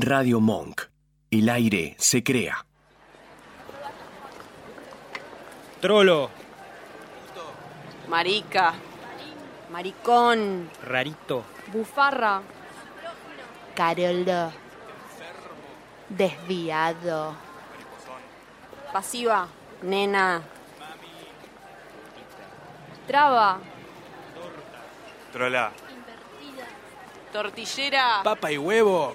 Radio Monk. El aire se crea. Trolo, Marica. Maricón. rarito, Bufarra. Carolo. Desviado. Pasiva. Nena. Traba. Trola. Tortillera. papa y huevo,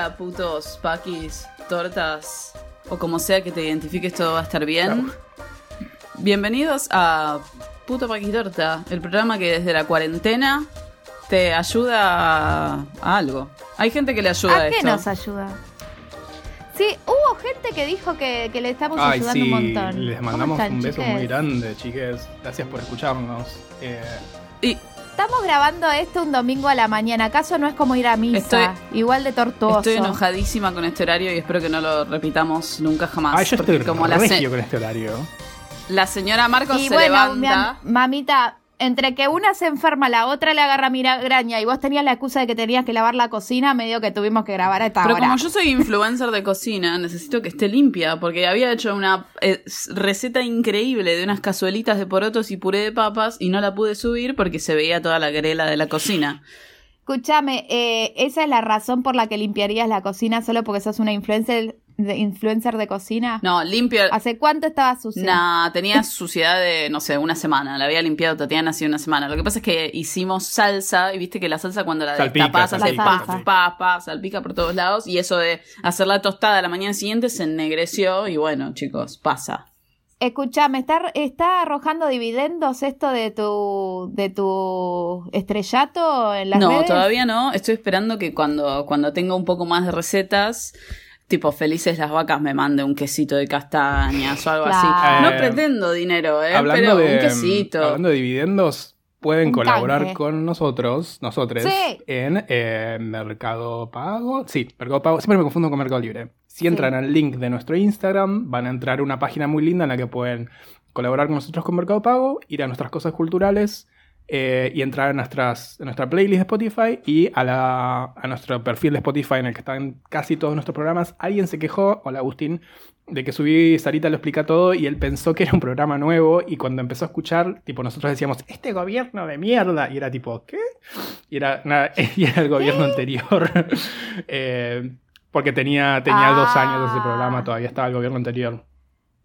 Hola, putos, paquis, tortas, o como sea que te identifiques, todo va a estar bien. Bienvenidos a Puto Paquis Torta, el programa que desde la cuarentena te ayuda a, a algo. Hay gente que le ayuda a, ¿A qué esto. nos ayuda? Sí, hubo gente que dijo que, que le estamos Ay, ayudando sí, un montón. les ¿Cómo mandamos están, un beso chiques? muy grande, chiques. Gracias por escucharnos. Eh, Estamos grabando esto un domingo a la mañana. ¿Acaso no es como ir a misa? Estoy- Igual de tortuoso. estoy enojadísima con este horario y espero que no lo repitamos nunca jamás. ay, yo estoy como la, con este horario. la señora Marcos Y se bueno, levanta. mi- mamita, entre que una se enferma, la otra le agarra migraña y vos tenías la excusa de que tenías que lavar la cocina, medio que tuvimos que grabar a esta Pero hora. como yo soy influencer de cocina, necesito que esté limpia, porque había hecho una eh, receta increíble de unas cazuelitas de porotos y puré de papas y no la pude subir porque se veía toda la grela de la cocina. Escúchame, eh, esa es la razón por la que limpiarías la cocina solo porque sos una influencer de, influencer de cocina. No, limpia... ¿Hace cuánto estaba sucia? Nah, tenía suciedad de, no sé, una semana. La había limpiado Tatiana hace una semana. Lo que pasa es que hicimos salsa y viste que la salsa cuando la Salpica, destapas hace salpica, pa, salpica. pa, pa, salpica por todos lados. Y eso de hacer la tostada la mañana siguiente se ennegreció y bueno, chicos, pasa. Escuchame, ¿está, ¿está arrojando dividendos esto de tu de tu estrellato en las no, redes? todavía no. Estoy esperando que cuando, cuando tenga un poco más de recetas, tipo felices las vacas me mande un quesito de castañas o algo Claro. así. No pretendo dinero, ¿eh? hablando, Pero de, un quesito. hablando de dividendos, pueden Un colaborar canje. con nosotros, nosotros, Sí. en eh, Mercado Pago. Sí, Mercado Pago. Siempre me confundo con Mercado Libre. Si entran al link de nuestro Instagram, van a entrar a una página muy linda en la que pueden colaborar con nosotros con Mercado Pago, ir a nuestras cosas culturales eh, y entrar a, nuestras, a nuestra playlist de Spotify y a, la, a nuestro perfil de Spotify en el que están casi todos nuestros programas. Alguien se quejó, hola Agustín, de que subí Sarita lo explica todo y él pensó que era un programa nuevo y cuando empezó a escuchar, tipo nosotros decíamos, este gobierno de mierda, y era tipo, ¿qué? Y era, nada, y era el gobierno anterior. Eh, porque tenía, tenía Ah. dos años ese programa, todavía estaba el gobierno anterior.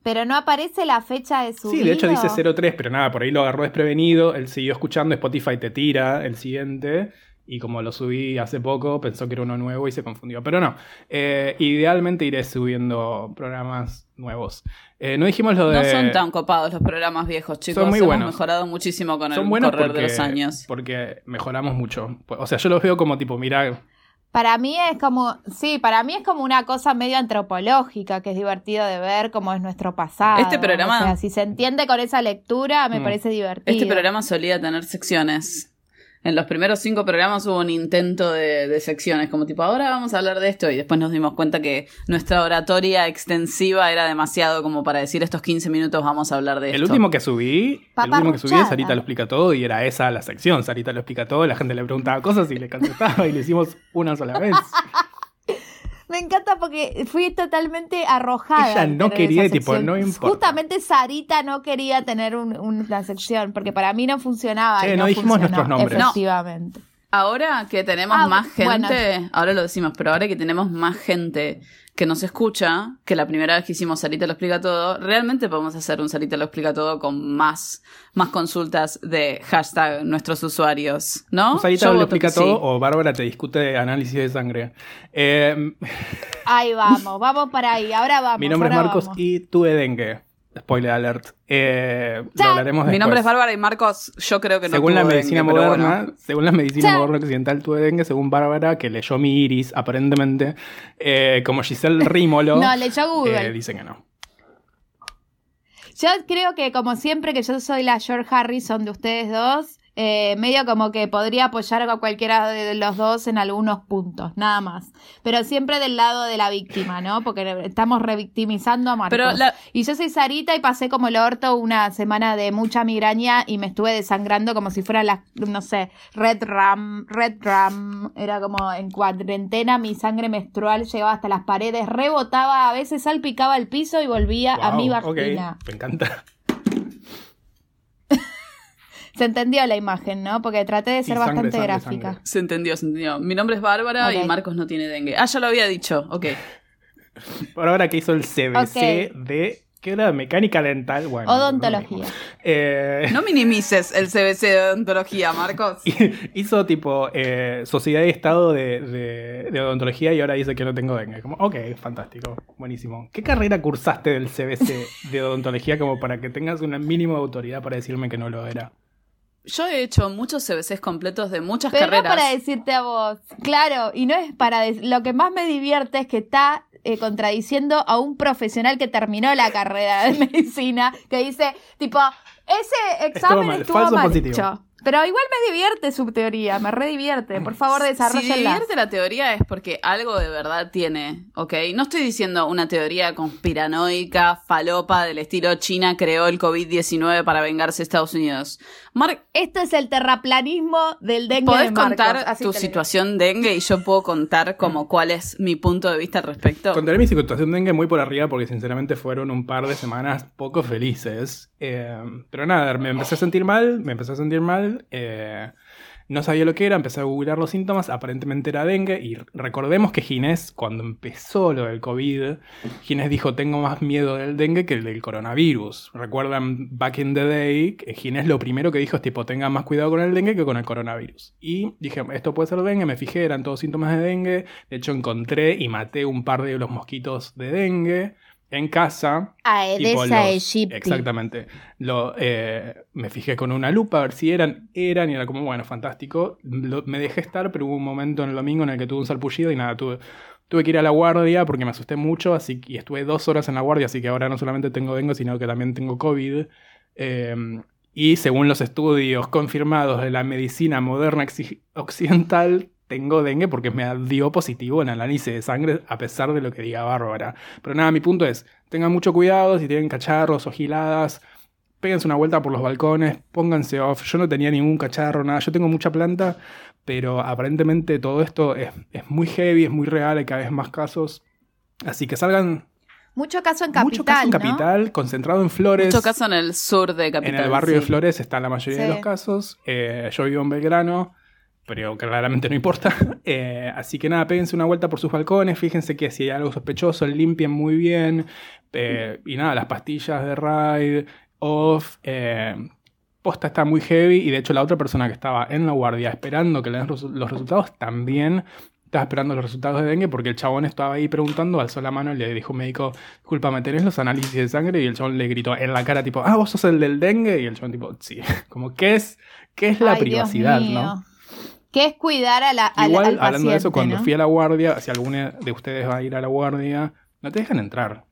Pero no aparece la fecha de su Sí, de hecho dice 03, pero nada, por ahí lo agarró desprevenido, él siguió escuchando, Spotify te tira el siguiente, y como lo subí hace poco, pensó que era uno nuevo y se confundió. Pero no, eh, idealmente iré subiendo programas nuevos. Eh, no dijimos lo de... No son tan copados los programas viejos, chicos. Son muy Hemos buenos. mejorado muchísimo con son el buenos correr porque, de los años. porque mejoramos mucho. O sea, yo los veo como tipo, mira, Para mí es como, sí, para mí es como una cosa medio antropológica, que es divertido de ver cómo es nuestro pasado. Este programa- O sea, si se entiende con esa lectura, me Mm. parece divertido. Este programa solía tener secciones. En los primeros cinco programas hubo un intento de, de secciones, como tipo, ahora vamos a hablar de esto, y después nos dimos cuenta que nuestra oratoria extensiva era demasiado como para decir estos 15 minutos vamos a hablar de esto. el último que subí, el último que subí es Sarita lo explica todo y era esa la sección, Sarita lo explica todo, la gente le preguntaba cosas y le contestaba y lo hicimos una sola vez. Me encanta porque fui totalmente arrojada. Ella no quería, tipo, no importa. Justamente Sarita no quería tener un- una sección, porque para mí no funcionaba. Y no dijimos funcionó, nuestros nombres. No. Efectivamente. Ahora que tenemos Ah, más bueno. gente, ahora lo decimos, pero ahora que tenemos más gente que nos escucha, que la primera vez que hicimos Sarita lo explica todo, realmente podemos hacer un Sarita lo explica todo con más, más consultas de hashtag nuestros usuarios, ¿no? Sarita Yo lo explica sí. todo o Bárbara te discute análisis de sangre. Eh, Ahí vamos, vamos para ahí. Ahora vamos. mi nombre es Marcos vamos. y tuve dengue. Spoiler alert. Eh, lo hablaremos Mi nombre es. Bárbara y Marcos, yo creo que no según la tuvo medicina dengue, pero moderna, bueno. según la medicina moderna occidental tuve dengue, según Bárbara, que leyó mi iris, aparentemente, eh, como Giselle Rímolo, No, leyó Google. eh, dice que no. Yo creo que como siempre que yo soy la George Harrison de ustedes dos, eh, medio como que podría apoyar a cualquiera de los dos en algunos puntos, nada más. Pero siempre del lado de la víctima, ¿no? Porque estamos revictimizando a Marcos. Pero la- Y yo soy Sarita y pasé como el orto una semana de mucha migraña y me estuve desangrando como si fuera la, no sé, Red Ram, Red Ram. Era como en cuarentena, mi sangre menstrual llegaba hasta las paredes, rebotaba, a veces salpicaba el piso y volvía a mi vagina. me encanta. Se entendió la imagen, ¿no? Porque traté de ser bastante sangre, gráfica. sangre. Se entendió, se entendió. Mi nombre es Bárbara y Marcos no tiene dengue. Ah, ya lo había dicho. Ok. Por ahora que hizo el CBC de. ¿Qué era? Mecánica dental. Bueno, Odontología. no. Eh, No minimices el CBC de odontología, Marcos. hizo tipo eh, Sociedad y Estado de, de- de Odontología y ahora dice que no tengo dengue. Como, ok, fantástico, buenísimo. ¿Qué carrera cursaste del CBC de Odontología como para que tengas una mínima autoridad para decirme que no lo era? Yo he hecho muchos CBCs completos de muchas Pero carreras. no para decirte a vos. Claro, y no es para... Lo que más me divierte es que está eh, contradiciendo a un profesional que terminó la carrera de medicina, que dice, tipo, ese examen mal, estuvo falso mal positivo. hecho. Pero igual me divierte su teoría, me redivierte. Por favor, Si desarrollenla. divierte la teoría es porque algo de verdad tiene, ¿ok? No estoy diciendo una teoría conspiranoica, falopa, del estilo China creó el COVID-19 para vengarse de Estados Unidos. Mark, Esto es el terraplanismo del dengue ¿podés de Marcos, contar así tu situación dengue y yo puedo contar como cuál es mi punto de vista al respecto? Contaré mi situación dengue muy por arriba porque sinceramente fueron un par de semanas poco felices. Eh, pero nada, me empecé a sentir mal, me empecé a sentir mal. eh, no sabía lo que era, empecé a googlear los síntomas, aparentemente era dengue. Y recordemos que Ginés, cuando empezó lo del COVID, Ginés dijo: Tengo más miedo del dengue que el del coronavirus. Recuerdan, back in the day, Ginés lo primero que dijo es: tipo, tengan más cuidado con el dengue que con el coronavirus. Y dije: Esto puede ser dengue, me fijé, eran todos síntomas de dengue. De hecho, encontré y maté un par de los mosquitos de dengue en casa. Aedes aegypti. Exactamente. Lo, eh, me fijé con una lupa a ver si eran, eran, y era como, bueno, fantástico. Lo- me dejé estar, pero hubo un momento en el domingo en el que tuve un salpullido y nada, tuve, tuve que ir a la guardia porque me asusté mucho, así y estuve dos horas en la guardia, así que ahora no solamente tengo dengue, sino que también tengo COVID. Eh, y según los estudios confirmados de la medicina moderna occidental, tengo dengue porque me dio positivo en análisis de sangre, a pesar de lo que diga Bárbara. Pero nada, mi punto es, tengan mucho cuidado si tienen cacharros o giladas, péguense una vuelta por los balcones, pónganse off. Yo no tenía ningún cacharro, nada, yo tengo mucha planta, pero aparentemente todo esto es, es muy heavy, es muy real, hay cada vez más casos. Así que salgan Mucho caso en capital, mucho caso en ¿no? capital, concentrado en Flores. Mucho caso en el sur de Capital. En el barrio de. Flores están la mayoría de los casos. Eh, yo vivo en Belgrano, pero claramente no importa. Eh, así que nada, péguense una vuelta por sus balcones, fíjense que si hay algo sospechoso, limpien muy bien. Eh, y nada, las pastillas de Ride, off. eh, posta está muy heavy y de hecho la otra persona que estaba en la guardia esperando que le den los resultados también estaba esperando los resultados de dengue porque el chabón estaba ahí preguntando, alzó la mano y le dijo un médico, disculpa, ¿me tenés los análisis de sangre? Y el chabón le gritó en la cara tipo, ah, vos sos el del dengue y el chabón tipo, sí, como ¿qué es, qué es la Ay, privacidad, no? Que es cuidar a la, al, Igual, al hablando de eso, cuando ¿no? fui a la guardia, si alguno de ustedes va a ir a la guardia, no te dejan entrar.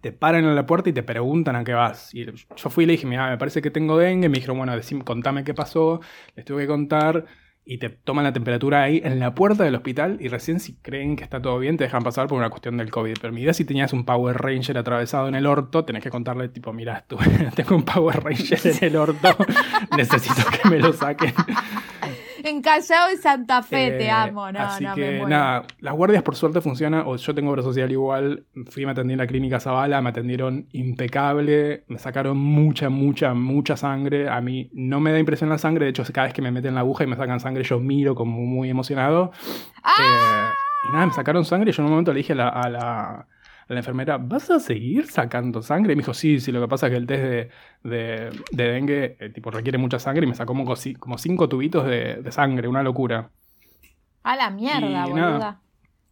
Te paran en la puerta y te preguntan a qué vas. Y yo fui y le dije, mira, me parece que tengo dengue. Me dijeron, bueno, decime, contame qué pasó. Les tuve que contar. Y te toman la temperatura ahí en la puerta del hospital. Y recién, si creen que está todo bien, te dejan pasar por una cuestión del COVID. Pero mi idea, si tenías un Power Ranger atravesado en el orto, tenés que contarle, tipo, mira, tú, tengo un Power Ranger en el orto. Necesito que me lo saquen. En Callao y Santa Fe, te Eh, amo. No, así no, que me muero. nada, las guardias por suerte funcionan, o yo tengo obra social igual, fui me atendí en la clínica Zavala, me atendieron impecable, me sacaron mucha, mucha, mucha sangre, a mí no me da impresión la sangre, de hecho cada vez que me meten la aguja y me sacan sangre yo miro como muy emocionado. ¡Ah! Eh, y nada, me sacaron sangre y yo en un momento le dije a la, a la, a la enfermera, ¿vas a seguir sacando sangre? Y me dijo, sí, sí, lo que pasa es que el test de, de, de dengue eh, tipo, requiere mucha sangre y me sacó como, como cinco tubitos de, de sangre, una locura. A la mierda, Y boluda. nada.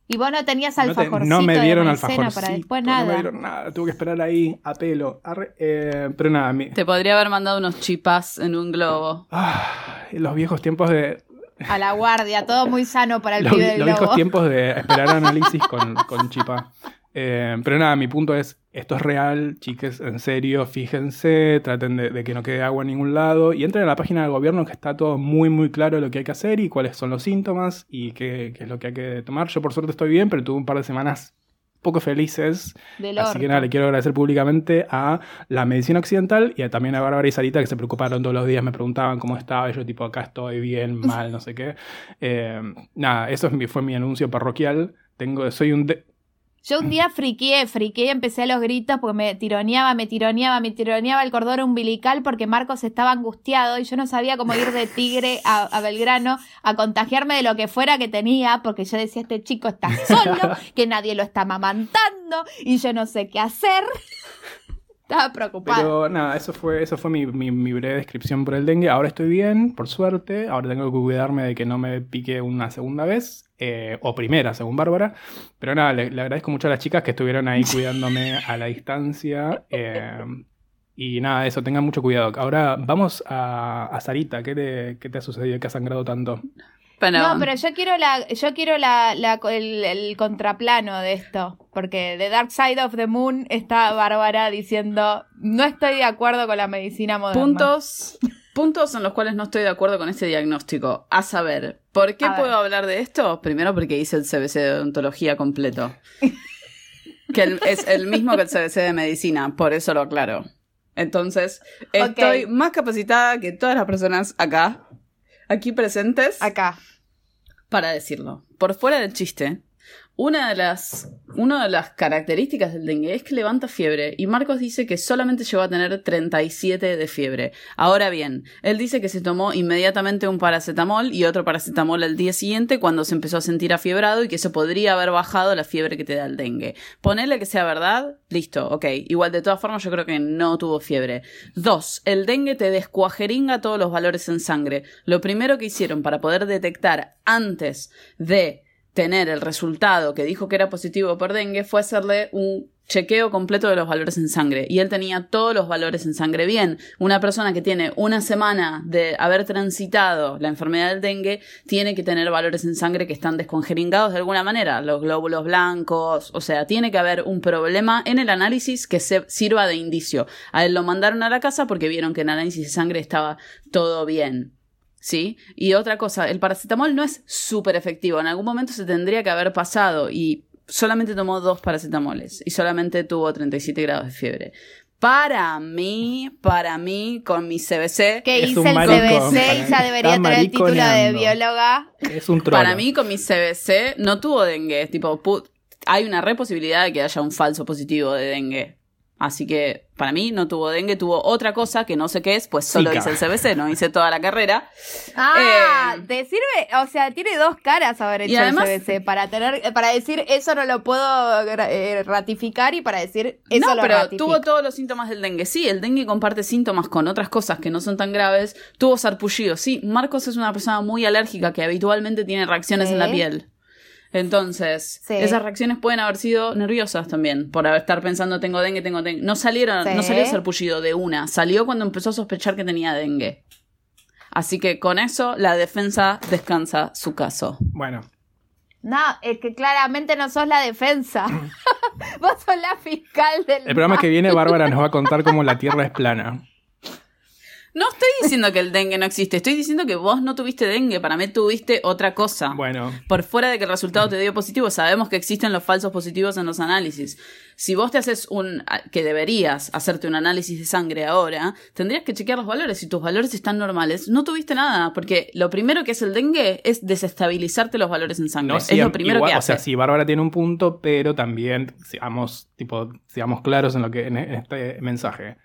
Y vos no tenías No, te- alfajorcito no me dieron de alfajorcito, para después no nada. me dieron nada, tuve que esperar ahí a pelo. Arre, eh, pero nada, mi- Te podría haber mandado unos chipas en un globo. ah, los viejos tiempos de A la guardia, todo muy sano para el los, pibe del los globo. viejos tiempos de esperar análisis con, con chipa. Eh, pero nada, mi punto es, esto es real, chiques, en serio, fíjense, traten de, de que no quede agua en ningún lado y entren a la página del gobierno que está todo muy muy claro lo que hay que hacer y cuáles son los síntomas y qué, qué es lo que hay que tomar. Yo por suerte estoy bien, pero tuve un par de semanas poco felices Del Así que nada, le quiero agradecer públicamente a la medicina occidental y a- también a Bárbara y Sarita que se preocuparon todos los días, me preguntaban cómo estaba, y yo tipo, acá estoy bien, mal, no sé qué. Eh, nada, eso fue mi anuncio parroquial. Tengo, soy un... de- Yo un día friqué, friqué empecé a los gritos porque me tironeaba, me tironeaba, me tironeaba el cordón umbilical porque Marcos estaba angustiado y yo no sabía cómo ir de Tigre a, Belgrano a contagiarme de lo que fuera que tenía porque yo decía, este chico está solo, que nadie lo está mamantando y yo no sé qué hacer. Estaba preocupada. Pero nada, eso fue, eso fue mi breve descripción por el dengue. Ahora estoy bien, por suerte. Ahora tengo que cuidarme de que no me pique una segunda vez. Eh, o primera, según Bárbara. Pero nada, le, le agradezco mucho a las chicas que estuvieron ahí cuidándome a la distancia. eh, y nada, eso, tengan mucho cuidado. Ahora vamos a, a Sarita. ¿Qué te, ¿Qué te ha sucedido que has sangrado tanto? Pero, No, pero yo quiero la, yo quiero la, la- el, el contraplano de esto, porque de Dark Side of the Moon está Bárbara diciendo no estoy de acuerdo con la medicina moderna. puntos, puntos en los cuales no estoy de acuerdo con este diagnóstico. A saber, ¿por qué A ver. puedo hablar de esto? Primero porque hice el CBC de odontología completo. que el- es el mismo que el CBC de medicina, por eso lo aclaro. Entonces, estoy más capacitada que todas las personas acá, aquí presentes. Acá. para decirlo. Por fuera del chiste, una de las, una de las características del dengue es que levanta fiebre y Marcos dice que solamente llegó a tener 37 de fiebre. Ahora bien, él dice que se tomó inmediatamente un paracetamol y otro paracetamol al día siguiente cuando se empezó a sentir afiebrado y que eso podría haber bajado la fiebre que te da el dengue. Ponele que sea verdad, listo, ok. Igual de todas formas yo creo que no tuvo fiebre. Dos, el dengue te descuajeringa todos los valores en sangre. Lo primero que hicieron para poder detectar antes de tener el resultado que dijo que era positivo por dengue fue hacerle un chequeo completo de los valores en sangre y él tenía todos los valores en sangre bien. Una persona que tiene una semana de haber transitado la enfermedad del dengue tiene que tener valores en sangre que están descongeringados de alguna manera, los glóbulos blancos, o sea, tiene que haber un problema en el análisis que se sirva de indicio. A él lo mandaron a la casa porque vieron que en análisis de sangre estaba todo bien. ¿Sí? Y otra cosa, el paracetamol no es súper efectivo. En algún momento se tendría que haber pasado y solamente tomó dos paracetamoles y solamente tuvo 37 grados de fiebre. Para mí, para mí, con mi CBC, Que hice el maricón, CBC y para ya mí. debería tener el título de bióloga. Es un troll. para mí, con mi CBC, no tuvo dengue. Tipo, hay una re posibilidad de que haya un falso positivo de dengue. Así que, para mí, no tuvo dengue, tuvo otra cosa que no sé qué es, pues solo Zika. hice el CBC, no hice toda la carrera. Ah, Eh, te sirve, o sea, tiene dos caras haber hecho Y además- el CBC para tener, para decir eso no lo puedo eh, ratificar y para decir eso no, lo pero ratifico. tuvo todos los síntomas del dengue. Sí, el dengue comparte síntomas con otras cosas que no son tan graves. Tuvo sarpullido. Sí, Marcos es una persona muy alérgica que habitualmente tiene reacciones en la piel. Entonces, Sí. esas reacciones pueden haber sido nerviosas también, por estar pensando tengo dengue, tengo dengue. No salieron, Sí. no salió sarpullido de una, salió cuando empezó a sospechar que tenía dengue. Así que con eso la defensa descansa su caso. Bueno, No, es que claramente no sos la defensa. Vos sos la fiscal del el programa que viene Bárbara nos va a contar cómo la Tierra es plana. No estoy diciendo que el dengue no existe, estoy diciendo que vos no tuviste dengue, para mí tuviste otra cosa. Bueno, Por fuera de que el resultado te dio positivo, sabemos que existen los falsos positivos en los análisis. Si vos te haces un, que deberías hacerte un análisis de sangre ahora, tendrías que chequear los valores. Si tus valores están normales, no tuviste nada, porque lo primero que es el dengue es desestabilizarte los valores en sangre. no es lo primero igual, que o hace. sea, sí, Bárbara tiene un punto, pero también seamos, tipo, seamos claros en lo que en este mensaje.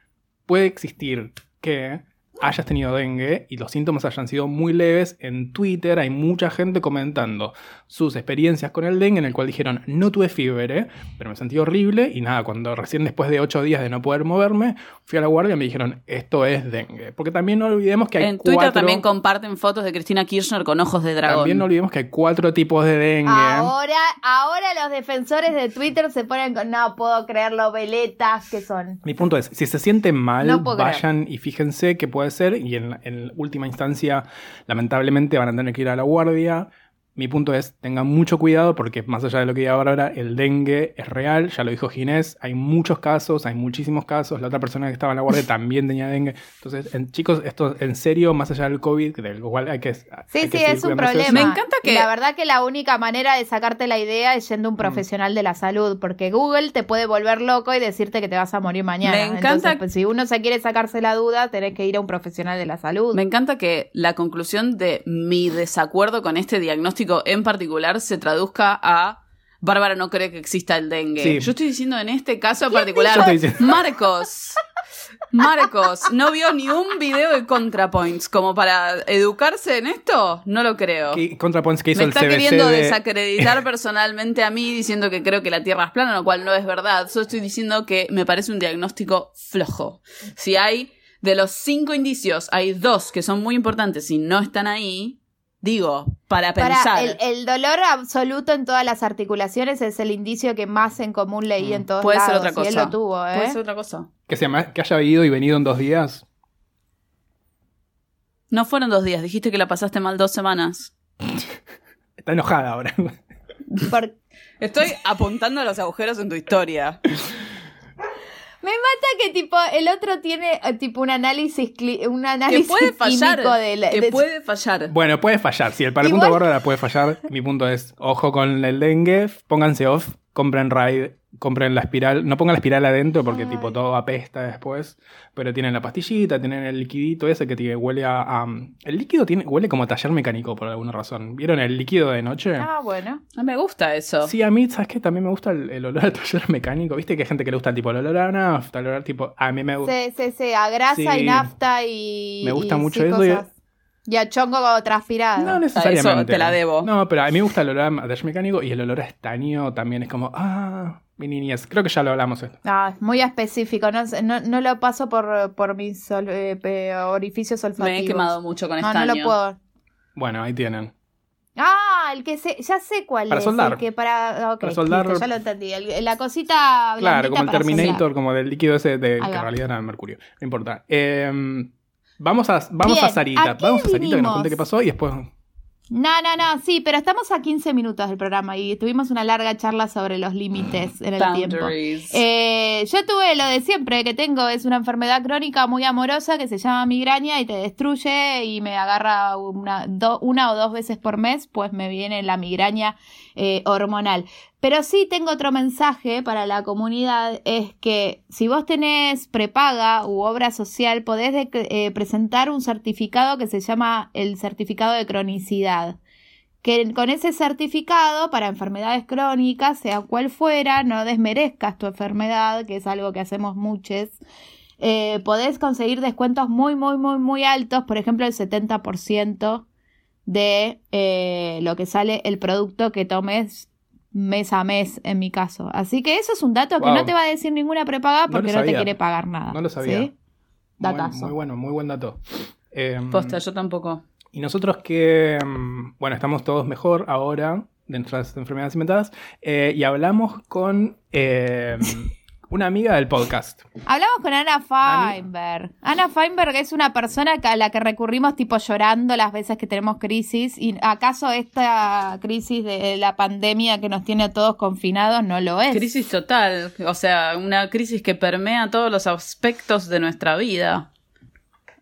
Puede existir que hayas tenido dengue y los síntomas hayan sido muy leves, en Twitter hay mucha gente comentando sus experiencias con el dengue en el cual dijeron, no tuve fiebre, pero me sentí horrible y nada, cuando recién después de ocho días de no poder moverme, fui a la guardia y me dijeron, esto es dengue. Porque también no olvidemos que hay En Twitter cuatro- también comparten fotos de Cristina Kirchner con ojos de dragón. También no olvidemos que hay cuatro tipos de dengue. Ahora, ahora los defensores de Twitter se ponen con, no puedo creerlo, veletas que son. Mi punto es, si se sienten mal, No puedo creer. vayan y fíjense qué puede ser y en, en última instancia, lamentablemente van a tener que ir a la guardia. Mi punto es, tengan mucho cuidado porque más allá de lo que diga ahora, el dengue es real, ya lo dijo Ginés, hay muchos casos, hay muchísimos casos, la otra persona que estaba en la guardia también tenía dengue. Entonces, en- chicos, esto en serio, más allá del COVID, del cual hay que... hay Sí, que sí, es un problema. Me encanta Y que- la verdad que la única manera de sacarte la idea es yendo a un profesional de la salud, porque Google te puede volver loco y decirte que te vas a morir mañana. Me encanta- Entonces, pues, si uno se quiere sacarse la duda, tenés que ir a un profesional de la salud. Me encanta que la conclusión de mi desacuerdo con este diagnóstico en particular se traduzca a Bárbara no cree que exista el dengue. Sí. Yo estoy diciendo en este caso en particular, Yo Marcos, Marcos, ¿no vio ni un video de ContraPoints como para educarse en esto? No lo creo. ¿Qué ContraPoints que hizo Me el está CBC queriendo de- desacreditar personalmente a mí diciendo que creo que la Tierra es plana, lo cual no es verdad. Solo estoy diciendo que me parece un diagnóstico flojo. Si hay de los cinco indicios, hay dos que son muy importantes y no están ahí, digo, para pensar. Para el, el dolor absoluto en todas las articulaciones es el indicio que más en común leí en todos Puede ser lados. otra cosa. Y él lo tuvo, ¿eh? Puede ser otra cosa. que, se que haya ido y venido en dos días. No fueron dos días, dijiste que la pasaste mal dos semanas. Está enojada ahora. Por- Estoy apuntando a los agujeros en tu historia. Me mata que tipo el otro tiene eh, tipo un análisis un Que análisis puede fallar. químico de la- Que de- puede fallar. Bueno, puede fallar. Si el para el punto Bárbara puede fallar, mi punto es, ojo con el dengue, pónganse off, compren raid, compren la espiral. No pongan la espiral adentro porque Ay. tipo todo apesta después. Pero tienen la pastillita, tienen el liquidito ese que tiene, huele a, a- El líquido tiene, huele como a taller mecánico por alguna razón. ¿Vieron el líquido de noche? Ah, bueno. No me gusta eso. Sí, a mí, ¿sabes qué? También me gusta el, el olor al taller mecánico. ¿Viste que hay gente que le gusta tipo el olor a nafta, el olor tipo... A mí me gusta... Sí, sí, sí, a grasa Sí. y nafta y Me gusta y mucho sí, eso cosas. Y a chongo transpirado. No necesariamente. Eso te la debo. No, pero a mí me gusta el olor a taller mecánico y el olor a estaño también es como... Ah, mi niñez. Creo que ya lo hablamos esto. Ah, es muy específico, no, no, no lo paso por, por mis sol- eh, orificios olfativos. Me he quemado mucho con No, estaño. no lo puedo. Bueno, ahí tienen. Ah, el que se, ya sé cuál Para es. soldar. El que para, ok, Para soldar- listo, ya lo entendí. El- la cosita Claro, como el Terminator, soldar. como del líquido ese de que en realidad era mercurio. No importa. Eh, vamos a, vamos Bien, a Sarita. ¿a qué Vamos a Sarita que nos vinimos? cuente qué pasó y después. No, no, no, sí, pero estamos a 15 minutos del programa y tuvimos una larga charla sobre los límites en el tiempo. Eh, yo tuve lo de siempre que tengo, es una enfermedad crónica muy amorosa que se llama migraña y te destruye y me agarra una, do- una o dos veces por mes, pues me viene la migraña eh, hormonal. Pero sí tengo otro mensaje para la comunidad, es que si vos tenés prepaga u obra social, podés eh, presentar un certificado que se llama el certificado de cronicidad que con ese certificado para enfermedades crónicas, sea cual fuera, no desmerezcas tu enfermedad, que es algo que hacemos muchos, eh, podés conseguir descuentos muy, muy, muy, muy altos, por ejemplo, el 70% de eh, lo que sale el producto que tomes mes a mes, en mi caso. Así que eso es un dato que no te va a decir ninguna prepaga porque no, te quiere pagar nada. No lo sabía. ¿sí? Muy, Datazo. muy bueno, muy buen dato. Eh, Posta, yo tampoco. Y nosotros que, mm, bueno, estamos todos mejor ahora de nuestras enfermedades inventadas eh, y hablamos con eh, una amiga del podcast. Hablamos con Ana Feinberg. Ana Feinberg es una persona a la que recurrimos tipo llorando las veces que tenemos crisis. ¿Y acaso esta crisis de la pandemia que nos tiene a todos confinados no lo es? Crisis total. O sea, una crisis que permea todos los aspectos de nuestra vida.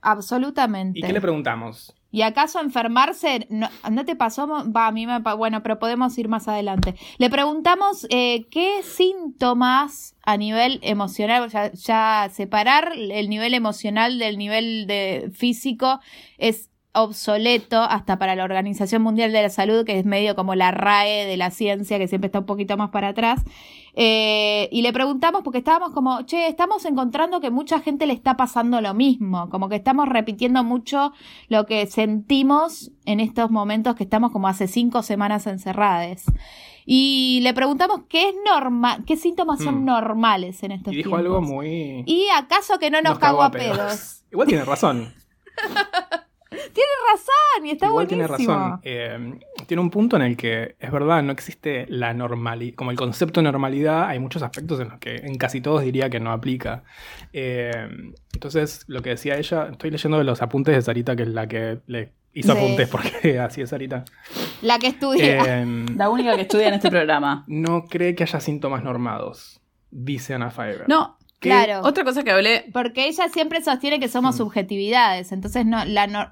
Absolutamente. ¿Y qué le preguntamos? ¿Y acaso enfermarse no, te pasó? Va, a mí me Bueno, pero podemos ir más adelante. Le preguntamos eh, qué síntomas a nivel emocional, ya, ya separar el nivel emocional del nivel de físico es obsoleto hasta para la Organización Mundial de la Salud, que es medio como la RAE de la ciencia, que siempre está un poquito más para atrás. Eh, y le preguntamos porque estábamos como, che, estamos encontrando que mucha gente le está pasando lo mismo, como que estamos repitiendo mucho lo que sentimos en estos momentos que estamos como hace cinco semanas encerradas. Y le preguntamos qué es normal, qué síntomas son Mm. normales en estos Y dijo tiempos. algo muy... ¿Y acaso que no nos, cagó a pedos? Igual tiene razón. Tiene razón y está Igual buenísimo. tiene razón. Eh, tiene un punto en el que es verdad, no existe la normalidad. Como el concepto de normalidad, hay muchos aspectos en los que en casi todos diría que no aplica. Eh, entonces, lo que decía ella, estoy leyendo los apuntes de Sarita, que es la que le hizo Sí. apuntes porque así es Sarita. La que estudia. Eh, La única que estudia en este programa. no cree que haya síntomas normados, dice Ana Faber. No, Claro. otra cosa que hablé. Porque ella siempre sostiene que somos Mm. subjetividades, entonces no, la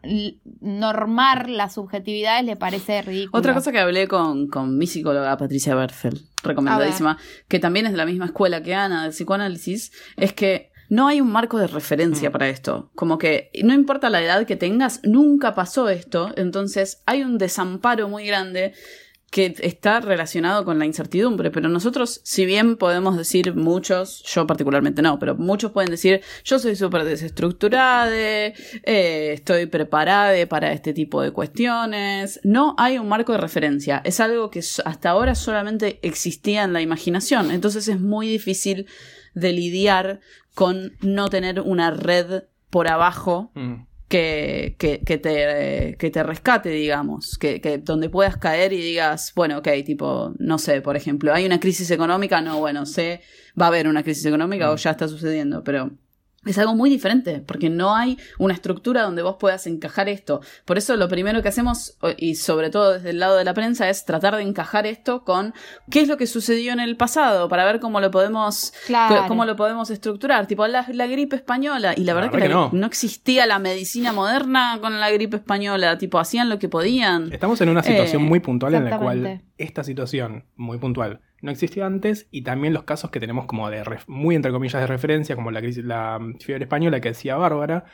normar las subjetividades le parece ridículo. Otra cosa que hablé con, con mi psicóloga Patricia Berfeld, recomendadísima, que también es de la misma escuela que Ana del psicoanálisis, es que no hay un marco de referencia Mm. para esto. Como que no importa la edad que tengas, nunca pasó esto, entonces hay un desamparo muy grande que está relacionado con la incertidumbre, pero nosotros, si bien podemos decir muchos, yo particularmente no, pero muchos pueden decir, yo soy súper desestructurada, eh, estoy preparada para este tipo de cuestiones, no hay un marco de referencia, es algo que hasta ahora solamente existía en la imaginación, entonces es muy difícil de lidiar con no tener una red por abajo Mm. Que, que, que te, que te rescate, digamos, que, que donde puedas caer y digas, bueno, ok, tipo, no sé, por ejemplo, hay una crisis económica, no, bueno, sé, va a haber una crisis económica o ya está sucediendo, pero es algo muy diferente, porque no hay una estructura donde vos puedas encajar esto. Por eso lo primero que hacemos, y sobre todo desde el lado de la prensa, es tratar de encajar esto con qué es lo que sucedió en el pasado, para ver cómo lo podemos Claro. cómo lo podemos estructurar. Tipo, la, la gripe española. Y la, La verdad, que, que la- no. no. existía la medicina moderna con la gripe española. Tipo, hacían lo que podían. Estamos en una situación Eh, muy puntual en la cual esta situación muy puntual no existía antes y también los casos que tenemos como de muy entre comillas de referencia como la crisis la fiebre española que decía Bárbara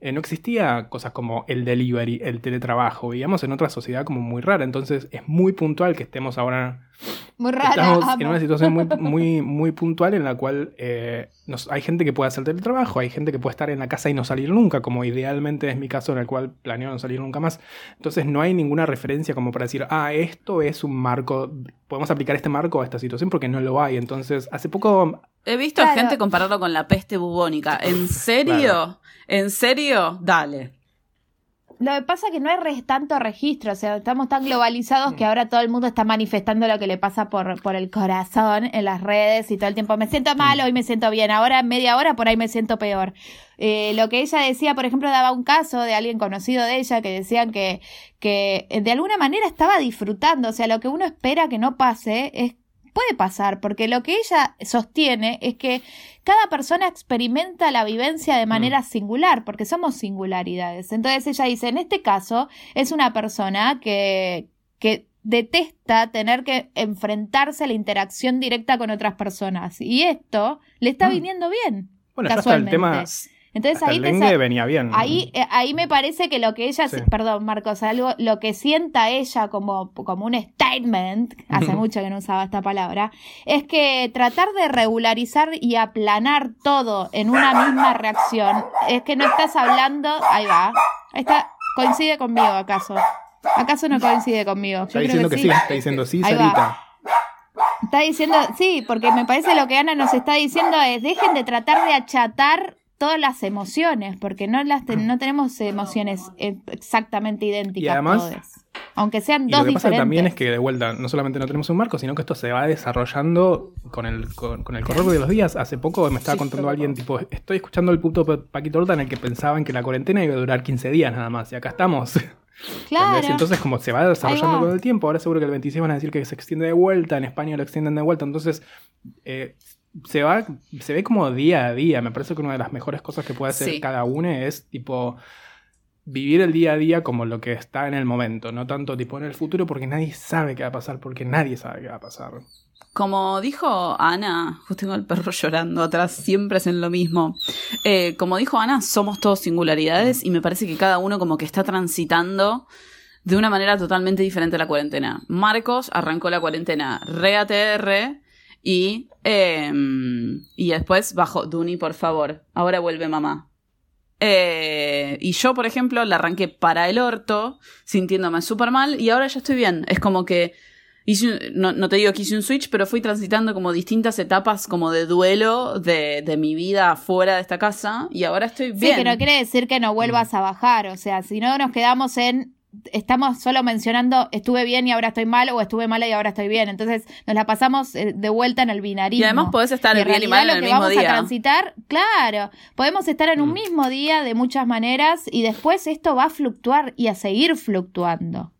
eh, no existía cosas como el delivery el teletrabajo vivíamos en otra sociedad como muy rara. Entonces es muy puntual que estemos ahora Muy rara. Estamos amo. en una situación muy, muy, muy puntual en la cual eh, nos- hay gente que puede hacer teletrabajo, hay gente que puede estar en la casa y no salir nunca, como idealmente es mi caso en el cual planeo no salir nunca más. Entonces no hay ninguna referencia como para decir, ah, esto es un marco, podemos aplicar este marco a esta situación porque no lo hay. Entonces, hace poco... He visto a Claro. gente compararlo con la peste bubónica. ¿En serio? Claro. ¿En serio? Dale. Lo que pasa es que no hay re- tanto registro, o sea, estamos tan globalizados que ahora todo el mundo está manifestando lo que le pasa por, por el corazón en las redes y todo el tiempo me siento mal, hoy me siento bien, ahora en media hora por ahí me siento peor. Eh, lo que ella decía, por ejemplo, daba un caso de alguien conocido de ella que decían que, que eh, de alguna manera estaba disfrutando, o sea, lo que uno espera que no pase es puede pasar, porque lo que ella sostiene es que cada persona experimenta la vivencia de manera singular, porque somos singularidades. Entonces ella dice, en este caso es una persona que, que detesta tener que enfrentarse a la interacción directa con otras personas. Y esto le está Mm. viniendo bien. Bueno, ya el tema... Entonces hasta ahí el te venía bien. Ahí, eh, ahí me parece que lo que ella, Sí. perdón Marcos, algo, lo que sienta ella como, como un statement, hace mucho que no usaba esta palabra, es que tratar de regularizar y aplanar todo en una misma reacción, es que no estás hablando, ahí va, está, coincide conmigo acaso, acaso no coincide conmigo. Yo Está creo diciendo que, sí. está diciendo sí, Ahí va. Sarita. Está diciendo, sí, porque me parece lo que Ana nos está diciendo es dejen de tratar de achatar todas las emociones, porque no las ten- no tenemos emociones eh, exactamente idénticas Y además- todas. Aunque sean Y dos lo que pasa también es que de vuelta no solamente no tenemos un marco, sino que esto se va desarrollando con el, con, con el correr de los días. Hace poco me estaba Sí, contando alguien, tipo, estoy escuchando el puto Pa- Paquito Horta en el que pensaban que la cuarentena iba a durar 15 días nada más, y acá estamos. claro. ¿Entendés? Entonces, como se va desarrollando va. con el tiempo, ahora seguro que el 26 van a decir que se extiende de vuelta, en España lo extienden de vuelta, entonces eh, se va, se ve como día a día. Me parece que una de las mejores cosas que puede hacer Sí. cada uno es tipo vivir el día a día como lo que está en el momento, no tanto tipo en el futuro porque nadie sabe qué va a pasar, porque nadie sabe qué va a pasar. Como dijo Ana, justo tengo el perro llorando atrás, siempre hacen lo mismo. Eh, como dijo Ana, somos todos singularidades y me parece que cada uno como que está transitando de una manera totalmente diferente a la cuarentena. Marcos arrancó la cuarentena re ATR y, em, y después bajó, Duni, por favor, ahora vuelve mamá. Eh, y yo, por ejemplo, la arranqué para el orto, sintiéndome súper mal, y ahora ya estoy bien. Es como que hice un- no, no te digo que hice un switch, pero fui transitando como distintas etapas como de duelo de, de mi vida fuera de esta casa, y ahora estoy bien. Sí, que no quiere decir que no vuelvas a bajar. O sea, si no nos quedamos en. Estamos solo mencionando estuve bien y ahora estoy mal o estuve mal y ahora estoy bien. Entonces nos la pasamos eh, de vuelta en el binarismo. Y además podés estar en bien y mal en lo el mismo vamos día. a transitar, claro, podemos estar en un Mm. mismo día de muchas maneras y después esto va a fluctuar y a seguir fluctuando.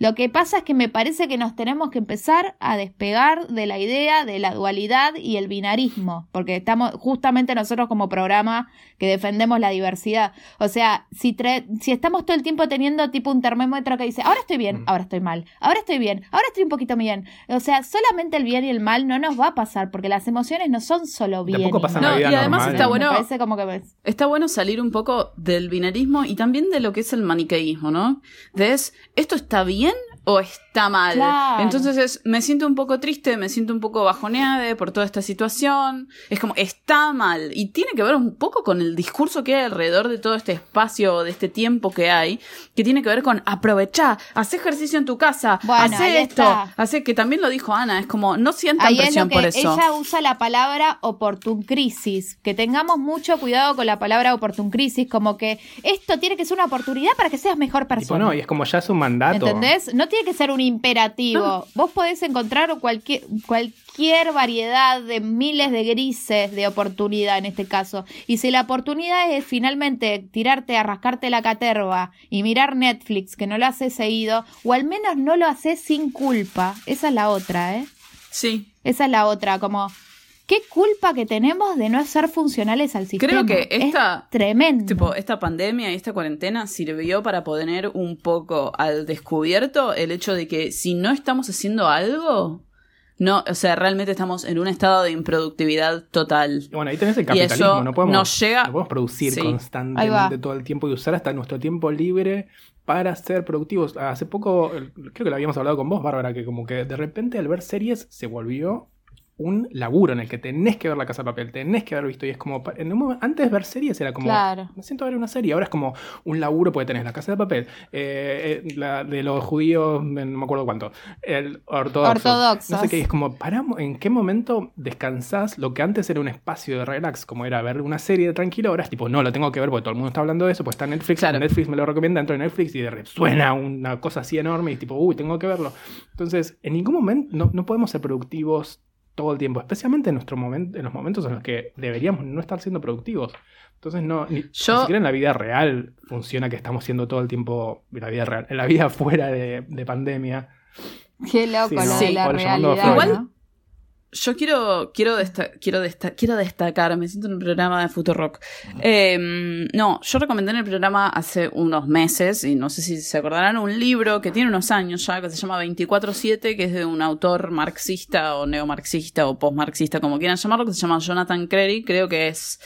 Lo que pasa es que me parece que nos tenemos que empezar a despegar de la idea de la dualidad y el binarismo, porque estamos justamente nosotros como programa que defendemos la diversidad. O sea, si, tre- si estamos todo el tiempo teniendo tipo un termómetro que dice, ahora estoy bien, Mm. ahora estoy mal, ahora estoy bien, ahora estoy un poquito bien. O sea, solamente el bien y el mal no nos va a pasar, porque las emociones no son solo bien. Tampoco y pasa No, y además normal. está bueno- Me parece como que me- Está bueno salir un poco del binarismo y también de lo que es el maniqueísmo, ¿no? De es, ¿esto está bien o está mal? Claro. Entonces es, me siento un poco triste, me siento un poco bajoneada por toda esta situación. Es como, está mal. Y tiene que ver un poco con el discurso que hay alrededor de todo este espacio, de este tiempo que hay, que tiene que ver con aprovechar, hacer ejercicio en tu casa, Bueno, hacer esto, hacer que también lo dijo Ana, es como, no sientan Ahí presión que por eso. ella usa la palabra oportun crisis, que tengamos mucho cuidado con la palabra oportun crisis, como que esto tiene que ser una oportunidad para que seas mejor persona. no, y es como ya es un mandato. ¿Entendés? No tiene que ser un imperativo. Vos podés encontrar cualquier, cualquier variedad de miles de grises de oportunidad en este caso. Y si la oportunidad es finalmente tirarte a rascarte la caterva y mirar Netflix, que no lo haces seguido, o al menos no lo haces sin culpa. Esa es la otra, ¿eh? Sí, Esa es la otra, como qué culpa que tenemos de no ser funcionales al sistema. Creo que Es esta- tremendo. Tipo, esta pandemia y esta cuarentena sirvió para poner un poco al descubierto el hecho de que si no estamos haciendo algo, no, o sea, realmente estamos en un estado de improductividad total. Y Bueno, ahí tenés el capitalismo, no podemos, nos llega- no podemos producir Sí. Constantemente todo el tiempo y usar hasta nuestro tiempo libre para ser productivos. Hace poco, el- creo que lo habíamos hablado con vos, Bárbara, que como que de repente al ver series se volvió un laburo en el que tenés que ver la casa de papel, tenés que haber visto y es como, en un momen- antes ver series era como, Claro. me siento a ver una serie, ahora es como un laburo porque tenés la casa de papel, eh, eh, la de los judíos, no me acuerdo cuánto, el ortodoxo, Ortodoxos. no sé qué, es como, paramos, ¿en qué momento descansás lo que antes era un espacio de relax, como era ver una serie tranquilo, ahora es tipo, no, lo tengo que ver porque todo el mundo está hablando de eso, pues está en Netflix, Claro. Netflix me lo recomienda, entro en Netflix y de repente suena una cosa así enorme y tipo, uy, tengo que verlo. Entonces, en ningún momento no, no podemos ser productivos todo el tiempo, especialmente en, nuestro momento, en los momentos en los que deberíamos no estar siendo productivos. Entonces, no, ni, ni siquiera en la vida real funciona que estamos siendo todo el tiempo, en la vida real, en la vida fuera de, de pandemia. Qué loco Sí, la realidad. Yo quiero, quiero, desta- quiero, quiero destacar, me siento en un programa de Futurock. Eh, no, yo recomendé en el programa hace unos meses, y no sé si se acordarán, un libro que tiene unos años ya, que se llama 24-7, que es de un autor marxista o neomarxista o postmarxista, como quieran llamarlo, que se llama Jonathan Crary, creo que es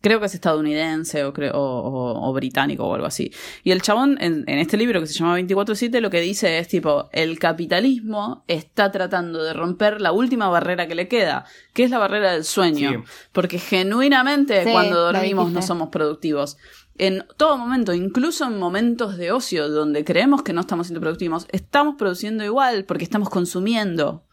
creo que es estadounidense o, creo, o, o- o británico o algo así. Y el chabón, en, en este libro que se llama 24-7, lo que dice es tipo, el capitalismo está tratando de romper la última barrera que le queda, que es la barrera del sueño. Sí. Porque genuinamente Sí, cuando dormimos no somos productivos. En todo momento, incluso en momentos de ocio donde creemos que no estamos siendo productivos, estamos produciendo igual porque estamos consumiendo.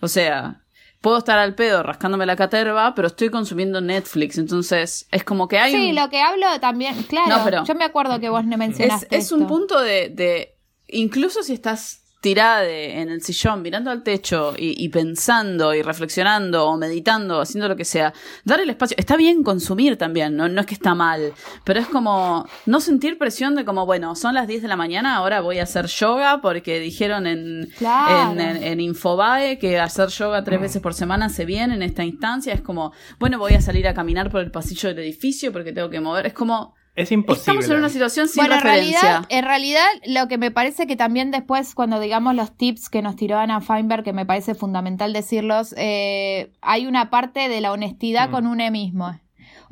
O sea, puedo estar al pedo rascándome la caterva, pero estoy consumiendo Netflix. Entonces, es como que hay Sí, un... lo que hablo también, claro, No, pero- yo me acuerdo que vos me Es, mencionaste es un esto. punto de, de- Incluso si estás tirada de- en el sillón, mirando al techo y, y pensando y reflexionando o meditando, haciendo lo que sea, dar el espacio. Está bien consumir también, no, no es que está mal, pero es como no sentir presión de como, bueno, son las 10 de la mañana, ahora voy a hacer yoga porque dijeron en, Claro. en, en- en Infobae que hacer yoga tres veces por semana hace bien en esta instancia. Es como, bueno, voy a salir a caminar por el pasillo del edificio porque tengo que mover. Es como Es imposible. Estamos en una situación sin bueno, en realidad, en realidad, lo que me parece que también después, cuando digamos los tips que nos tiró Ana Feinberg, que me parece fundamental decirlos, eh, hay una parte de la honestidad Mm. con uno mismo.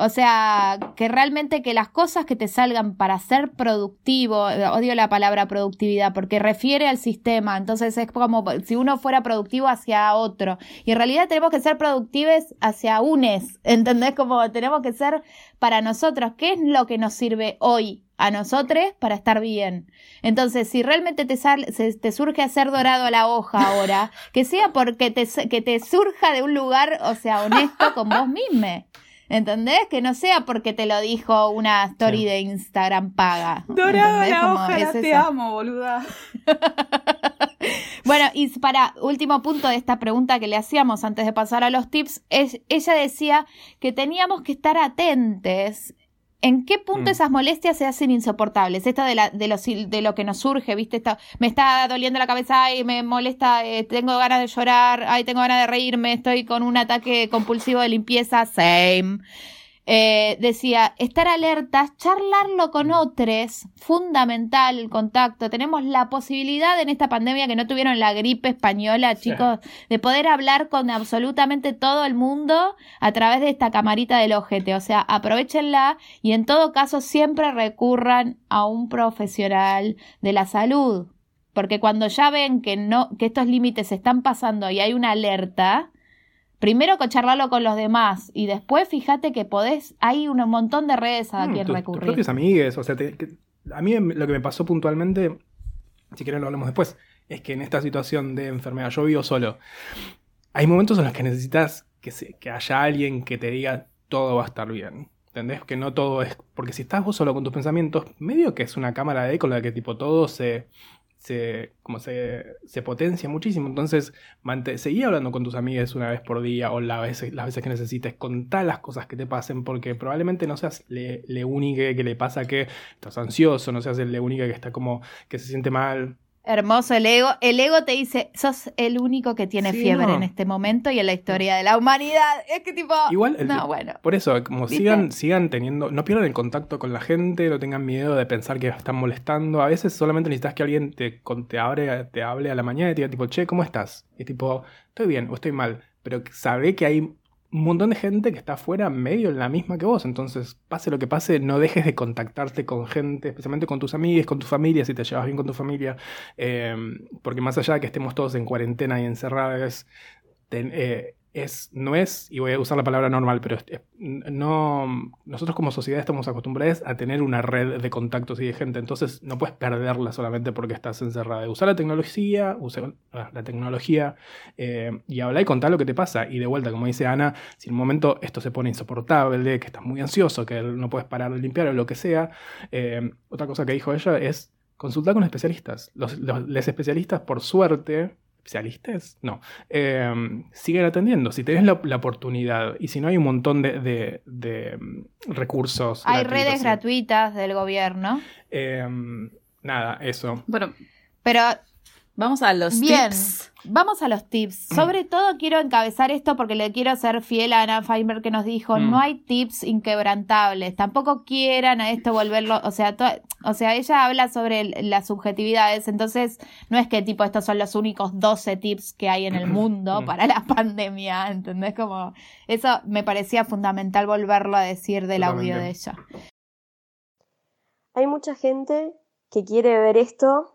O sea, que realmente que las cosas que te salgan para ser productivo, eh, odio la palabra productividad porque refiere al sistema, entonces es como si uno fuera productivo hacia otro. Y en realidad tenemos que ser productivos hacia unes, ¿entendés? Como tenemos que ser para nosotros. ¿Qué es lo que nos sirve hoy a nosotros para estar bien? Entonces, si realmente te, sal- se- te surge hacer dorado a la hoja ahora, que sea porque te, que te surja de un lugar, o sea, honesto con vos mismo. ¿Entendés? Que no sea porque te lo dijo una story Sí. de Instagram paga. Dorado la Como hoja, es te eso. amo, boluda. Bueno, y para último punto de esta pregunta que le hacíamos antes de pasar a los tips, es, ella decía que teníamos que estar atentes en qué punto Mm. esas molestias se hacen insoportables. Esta de, la, de, los, de lo que nos surge, ¿viste? Esta, me está doliendo la cabeza, ay, me molesta, eh, tengo ganas de llorar, ay, tengo ganas de reírme, estoy con un ataque compulsivo de limpieza, same. Eh, decía, estar alertas, charlarlo con otros, fundamental el contacto. Tenemos la posibilidad en esta pandemia que no tuvieron la gripe española, Sí. chicos, de poder hablar con absolutamente todo el mundo a través de esta camarita del ojete. O sea, aprovechenla y en todo caso siempre recurran a un profesional de la salud. Porque cuando ya ven que no, que estos límites se están pasando y hay una alerta, primero charlarlo con los demás y después fíjate que podés, hay un montón de redes a Mm, quien tus- Tus recurrir. propios amigues, o sea, te- que- a mí lo que me pasó puntualmente, si quieren lo hablamos después, es que en esta situación de enfermedad, yo vivo solo, hay momentos en los que necesitas que, se- que haya alguien que te diga todo va a estar bien. ¿Entendés? Que no todo es. Porque si estás vos solo con tus pensamientos, medio que es una cámara de eco en la que tipo todo se. Se. como se. se potencia muchísimo. Entonces, seguí hablando con tus amigas una vez por día o la veces, las veces que necesites. Contá las cosas que te pasen. Porque probablemente no seas le, le único que le pasa que estás ansioso, no seas el le único que está como. que se siente mal. Hermoso el ego. El ego te dice, sos el único que tiene Sí, fiebre no. en este momento y en la historia de la humanidad. Es que tipo... Igual el- no, bueno. Por eso, como ¿Viste? sigan, sigan teniendo, no pierdan el contacto con la gente, no tengan miedo de pensar que están molestando. A veces solamente necesitas que alguien te, te, abre, te hable a la mañana y te diga tipo, che, ¿cómo estás? Y tipo, estoy bien o estoy mal. Pero sabe que hay un montón de gente que está afuera medio en la misma que vos. Entonces, pase lo que pase, no dejes de contactarte con gente, especialmente con tus amigos, con tu familia, si te llevas bien con tu familia. Eh, porque más allá de que estemos todos en cuarentena y encerrados, ten- eh, es, no es, y voy a usar la palabra normal, pero no, nosotros como sociedad estamos acostumbrados a tener una red de contactos y de gente, entonces no puedes perderla solamente porque estás encerrada. Usar la tecnología, usa la tecnología eh, y hablar y contar lo que te pasa. Y de vuelta, como dice Ana, si en un momento esto se pone insoportable, que estás muy ansioso, que no puedes parar de limpiar o lo que sea, eh, otra cosa que dijo ella es consultar con especialistas. Los, los especialistas, por suerte, especialistas, no, eh, siguen atendiendo. Si tenés la, la oportunidad y si no hay un montón de, de- de, mm, recursos. Hay gratuitos, redes sí. gratuitas del gobierno. Eh, nada, eso. Bueno, Pero vamos a los Bien, tips. vamos a los tips. Sobre todo quiero encabezar esto porque le quiero ser fiel a Ana Feinberg que nos dijo, Mm. no hay tips inquebrantables. Tampoco quieran a esto volverlo, o sea, to- o sea, ella habla sobre el- las subjetividades, entonces no es que tipo estos son los únicos 12 tips que hay en el mundo Mm. para la pandemia, ¿entendés? Como eso me parecía fundamental volverlo a decir del audio de ella. Hay mucha gente que quiere ver esto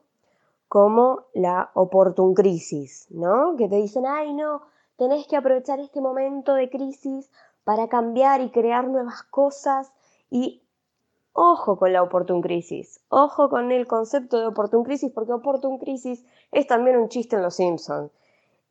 como la oportun crisis, ¿no? Que te dicen, ay, no, tenés que aprovechar este momento de crisis para cambiar y crear nuevas cosas. Y ojo con la oportun crisis, ojo con el concepto de oportun crisis, porque oportun crisis es también un chiste en Los Simpsons.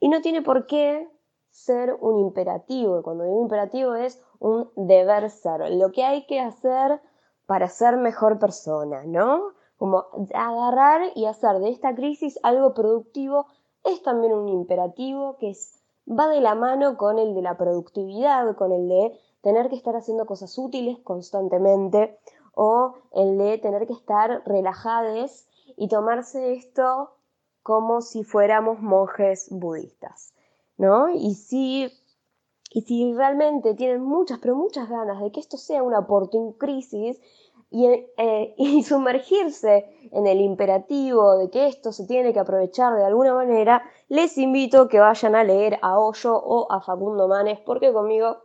Y no tiene por qué ser un imperativo. Cuando digo imperativo es un deber ser. Lo que hay que hacer para ser mejor persona, ¿no? Como agarrar y hacer de esta crisis algo productivo es también un imperativo que es, va de la mano con el de la productividad, con el de tener que estar haciendo cosas útiles constantemente o el de tener que estar relajados y tomarse esto como si fuéramos monjes budistas, ¿no? Y si, y si realmente tienen muchas, pero muchas ganas de que esto sea una oportun crisis, y, eh, y sumergirse en el imperativo de que esto se tiene que aprovechar de alguna manera, les invito que vayan a leer a Hoyo o a Facundo Manes, porque conmigo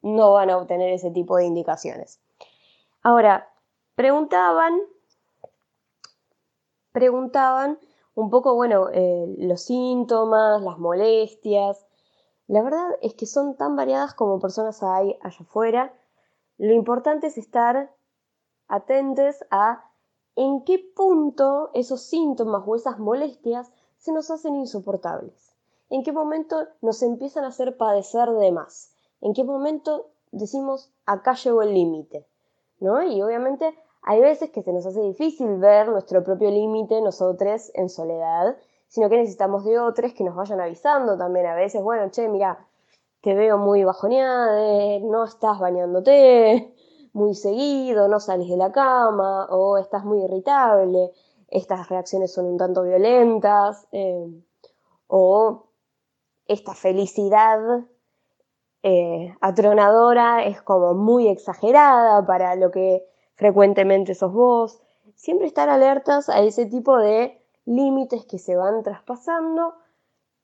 no van a obtener ese tipo de indicaciones. Ahora, preguntaban, preguntaban un poco, bueno, eh, los síntomas, las molestias. La verdad es que son tan variadas como personas hay allá afuera. Lo importante es estar atentos a en qué punto esos síntomas o esas molestias se nos hacen insoportables. En qué momento nos empiezan a hacer padecer de más. En qué momento decimos acá llegó el límite. ¿no? Y obviamente hay veces que se nos hace difícil ver nuestro propio límite nosotros en soledad, sino que necesitamos de otros que nos vayan avisando también a veces, bueno, che, mira, te veo muy bajoneada, no estás bañándote muy seguido, no sales de la cama, o estás muy irritable, estas reacciones son un tanto violentas, eh, o esta felicidad eh, atronadora es como muy exagerada para lo que frecuentemente sos vos. Siempre estar alertas a ese tipo de límites que se van traspasando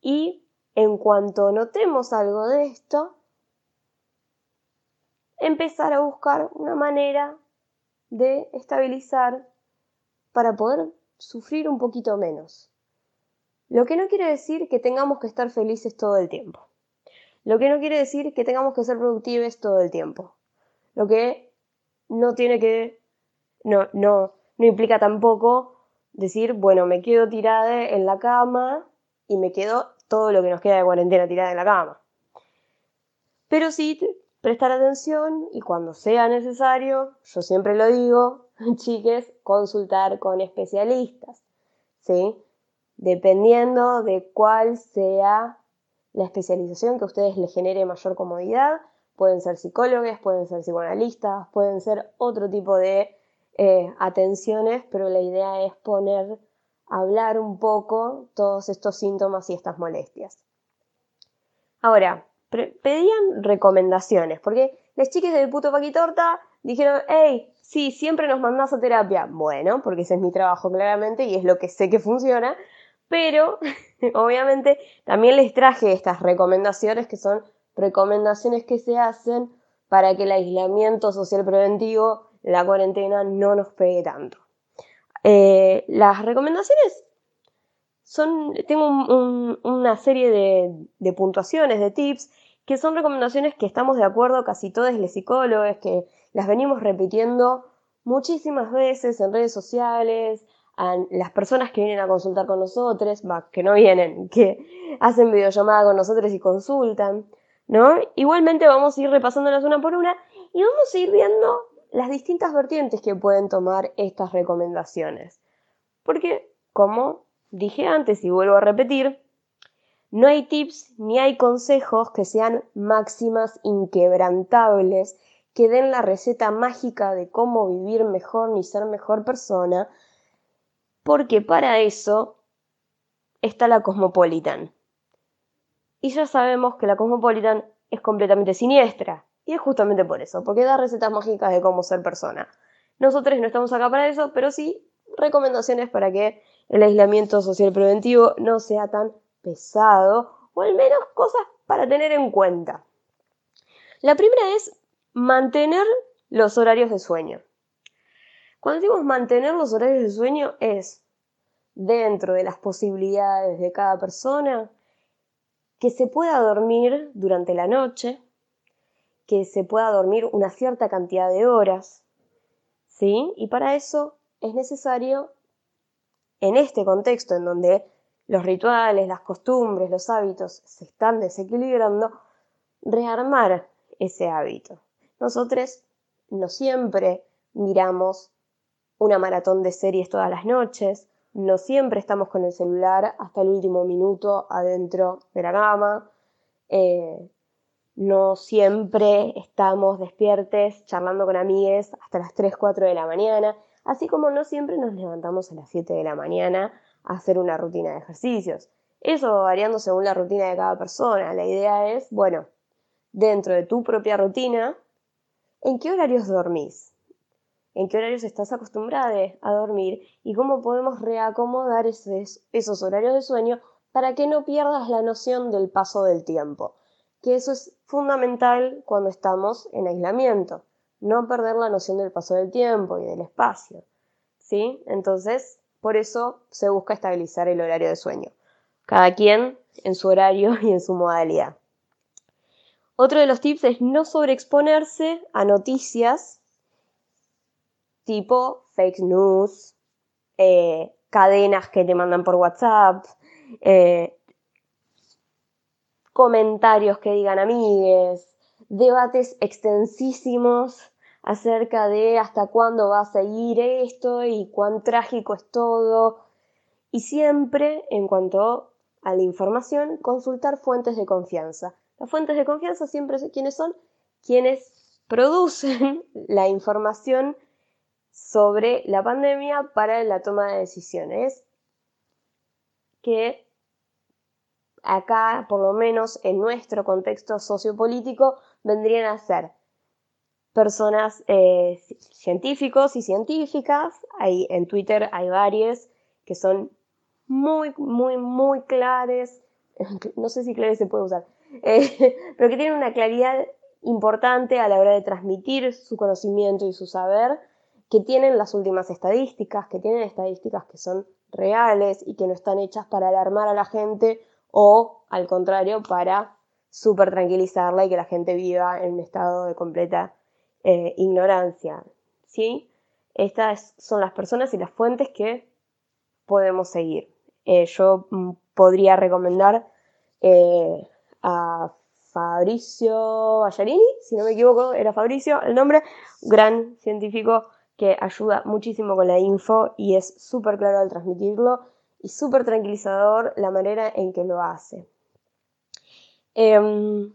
y en cuanto notemos algo de esto, empezar a buscar una manera de estabilizar para poder sufrir un poquito menos. Lo que no quiere decir que tengamos que estar felices todo el tiempo. Lo que no quiere decir que tengamos que ser productivos todo el tiempo. Lo que no tiene que, no, no, no implica tampoco decir, bueno, me quedo tirada en la cama y me quedo todo lo que nos queda de cuarentena tirada en la cama. Pero sí prestar atención y cuando sea necesario, yo siempre lo digo, chiques, consultar con especialistas, ¿sí? Dependiendo de cuál sea la especialización que a ustedes les genere mayor comodidad. Pueden ser psicólogos, pueden ser psicoanalistas, pueden ser otro tipo de eh, atenciones, pero la idea es poner, hablar un poco todos estos síntomas y estas molestias. Ahora, pedían recomendaciones, porque las chicas del puto paquitorta dijeron, hey, sí, siempre nos mandás a terapia. Bueno, porque ese es mi trabajo claramente y es lo que sé que funciona, pero obviamente también les traje estas recomendaciones que son recomendaciones que se hacen para que el aislamiento social preventivo, la cuarentena, no nos pegue tanto. Eh, las recomendaciones son, tengo una serie de, puntuaciones, de tips, que son recomendaciones que estamos de acuerdo casi todos los psicólogos, que las venimos repitiendo muchísimas veces en redes sociales, a las personas que vienen a consultar con nosotros, que no vienen, que hacen videollamada con nosotros y consultan, ¿no? Igualmente vamos a ir repasándolas una por una y vamos a ir viendo las distintas vertientes que pueden tomar estas recomendaciones. Porque, como dije antes y vuelvo a repetir, no hay tips ni hay consejos que sean máximas inquebrantables, que den la receta mágica de cómo vivir mejor ni ser mejor persona, porque para eso está la Cosmopolitan. Y ya sabemos que la Cosmopolitan es completamente siniestra. Y es justamente por eso, porque da recetas mágicas de cómo ser persona. Nosotros no estamos acá para eso, pero sí recomendaciones para que el aislamiento social preventivo no sea tan pesado, o al menos cosas para tener en cuenta. La primera es mantener los horarios de sueño. Cuando decimos mantener los horarios de sueño es dentro de las posibilidades de cada persona que se pueda dormir durante la noche, que se pueda dormir una cierta cantidad de horas, ¿sí? Y para eso es necesario, en este contexto en donde los rituales, las costumbres, los hábitos se están desequilibrando, rearmar ese hábito. Nosotros no siempre miramos una maratón de series todas las noches, no siempre estamos con el celular hasta el último minuto adentro de la cama, eh, no siempre estamos despiertes charlando con amigues hasta las 3, 4 de la mañana, así como no siempre nos levantamos a las 7 de la mañana a hacer una rutina de ejercicios. Eso va variando según la rutina de cada persona. La idea es, bueno, dentro de tu propia rutina, ¿en qué horarios dormís? en qué horarios estás acostumbrada a dormir y cómo podemos reacomodar esos, esos horarios de sueño para que no pierdas la noción del paso del tiempo, que eso es fundamental cuando estamos en aislamiento, no perder la noción del paso del tiempo y del espacio. ¿Sí? Entonces, por eso se busca estabilizar el horario de sueño. Cada quien en su horario y en su modalidad. Otro de los tips es no sobreexponerse a noticias tipo fake news, eh, cadenas que te mandan por WhatsApp, eh, comentarios que digan amigues, debates extensísimos acerca de hasta cuándo va a seguir esto y cuán trágico es todo. Y siempre, en cuanto a la información, consultar fuentes de confianza. Las fuentes de confianza siempre quiénes son quienes producen la información sobre la pandemia para la toma de decisiones. Que acá, por lo menos en nuestro contexto sociopolítico, vendrían a ser personas eh, científicos y científicas. Hay, en Twitter hay varios que son muy, muy, muy clares. No sé si clares se puede usar, eh, pero que tienen una claridad importante a la hora de transmitir su conocimiento y su saber, que tienen las últimas estadísticas, que tienen estadísticas que son reales y que no están hechas para alarmar a la gente o, al contrario, para súper tranquilizarla y que la gente viva en un estado de completa eh, ignorancia. ¿sí? Estas son las personas y las fuentes que podemos seguir. Eh, yo mm, podría recomendar eh, a Fabricio Ballarini, si no me equivoco, era Fabricio el nombre, gran científico que ayuda muchísimo con la info y es súper claro al transmitirlo y súper tranquilizador la manera en que lo hace. Em,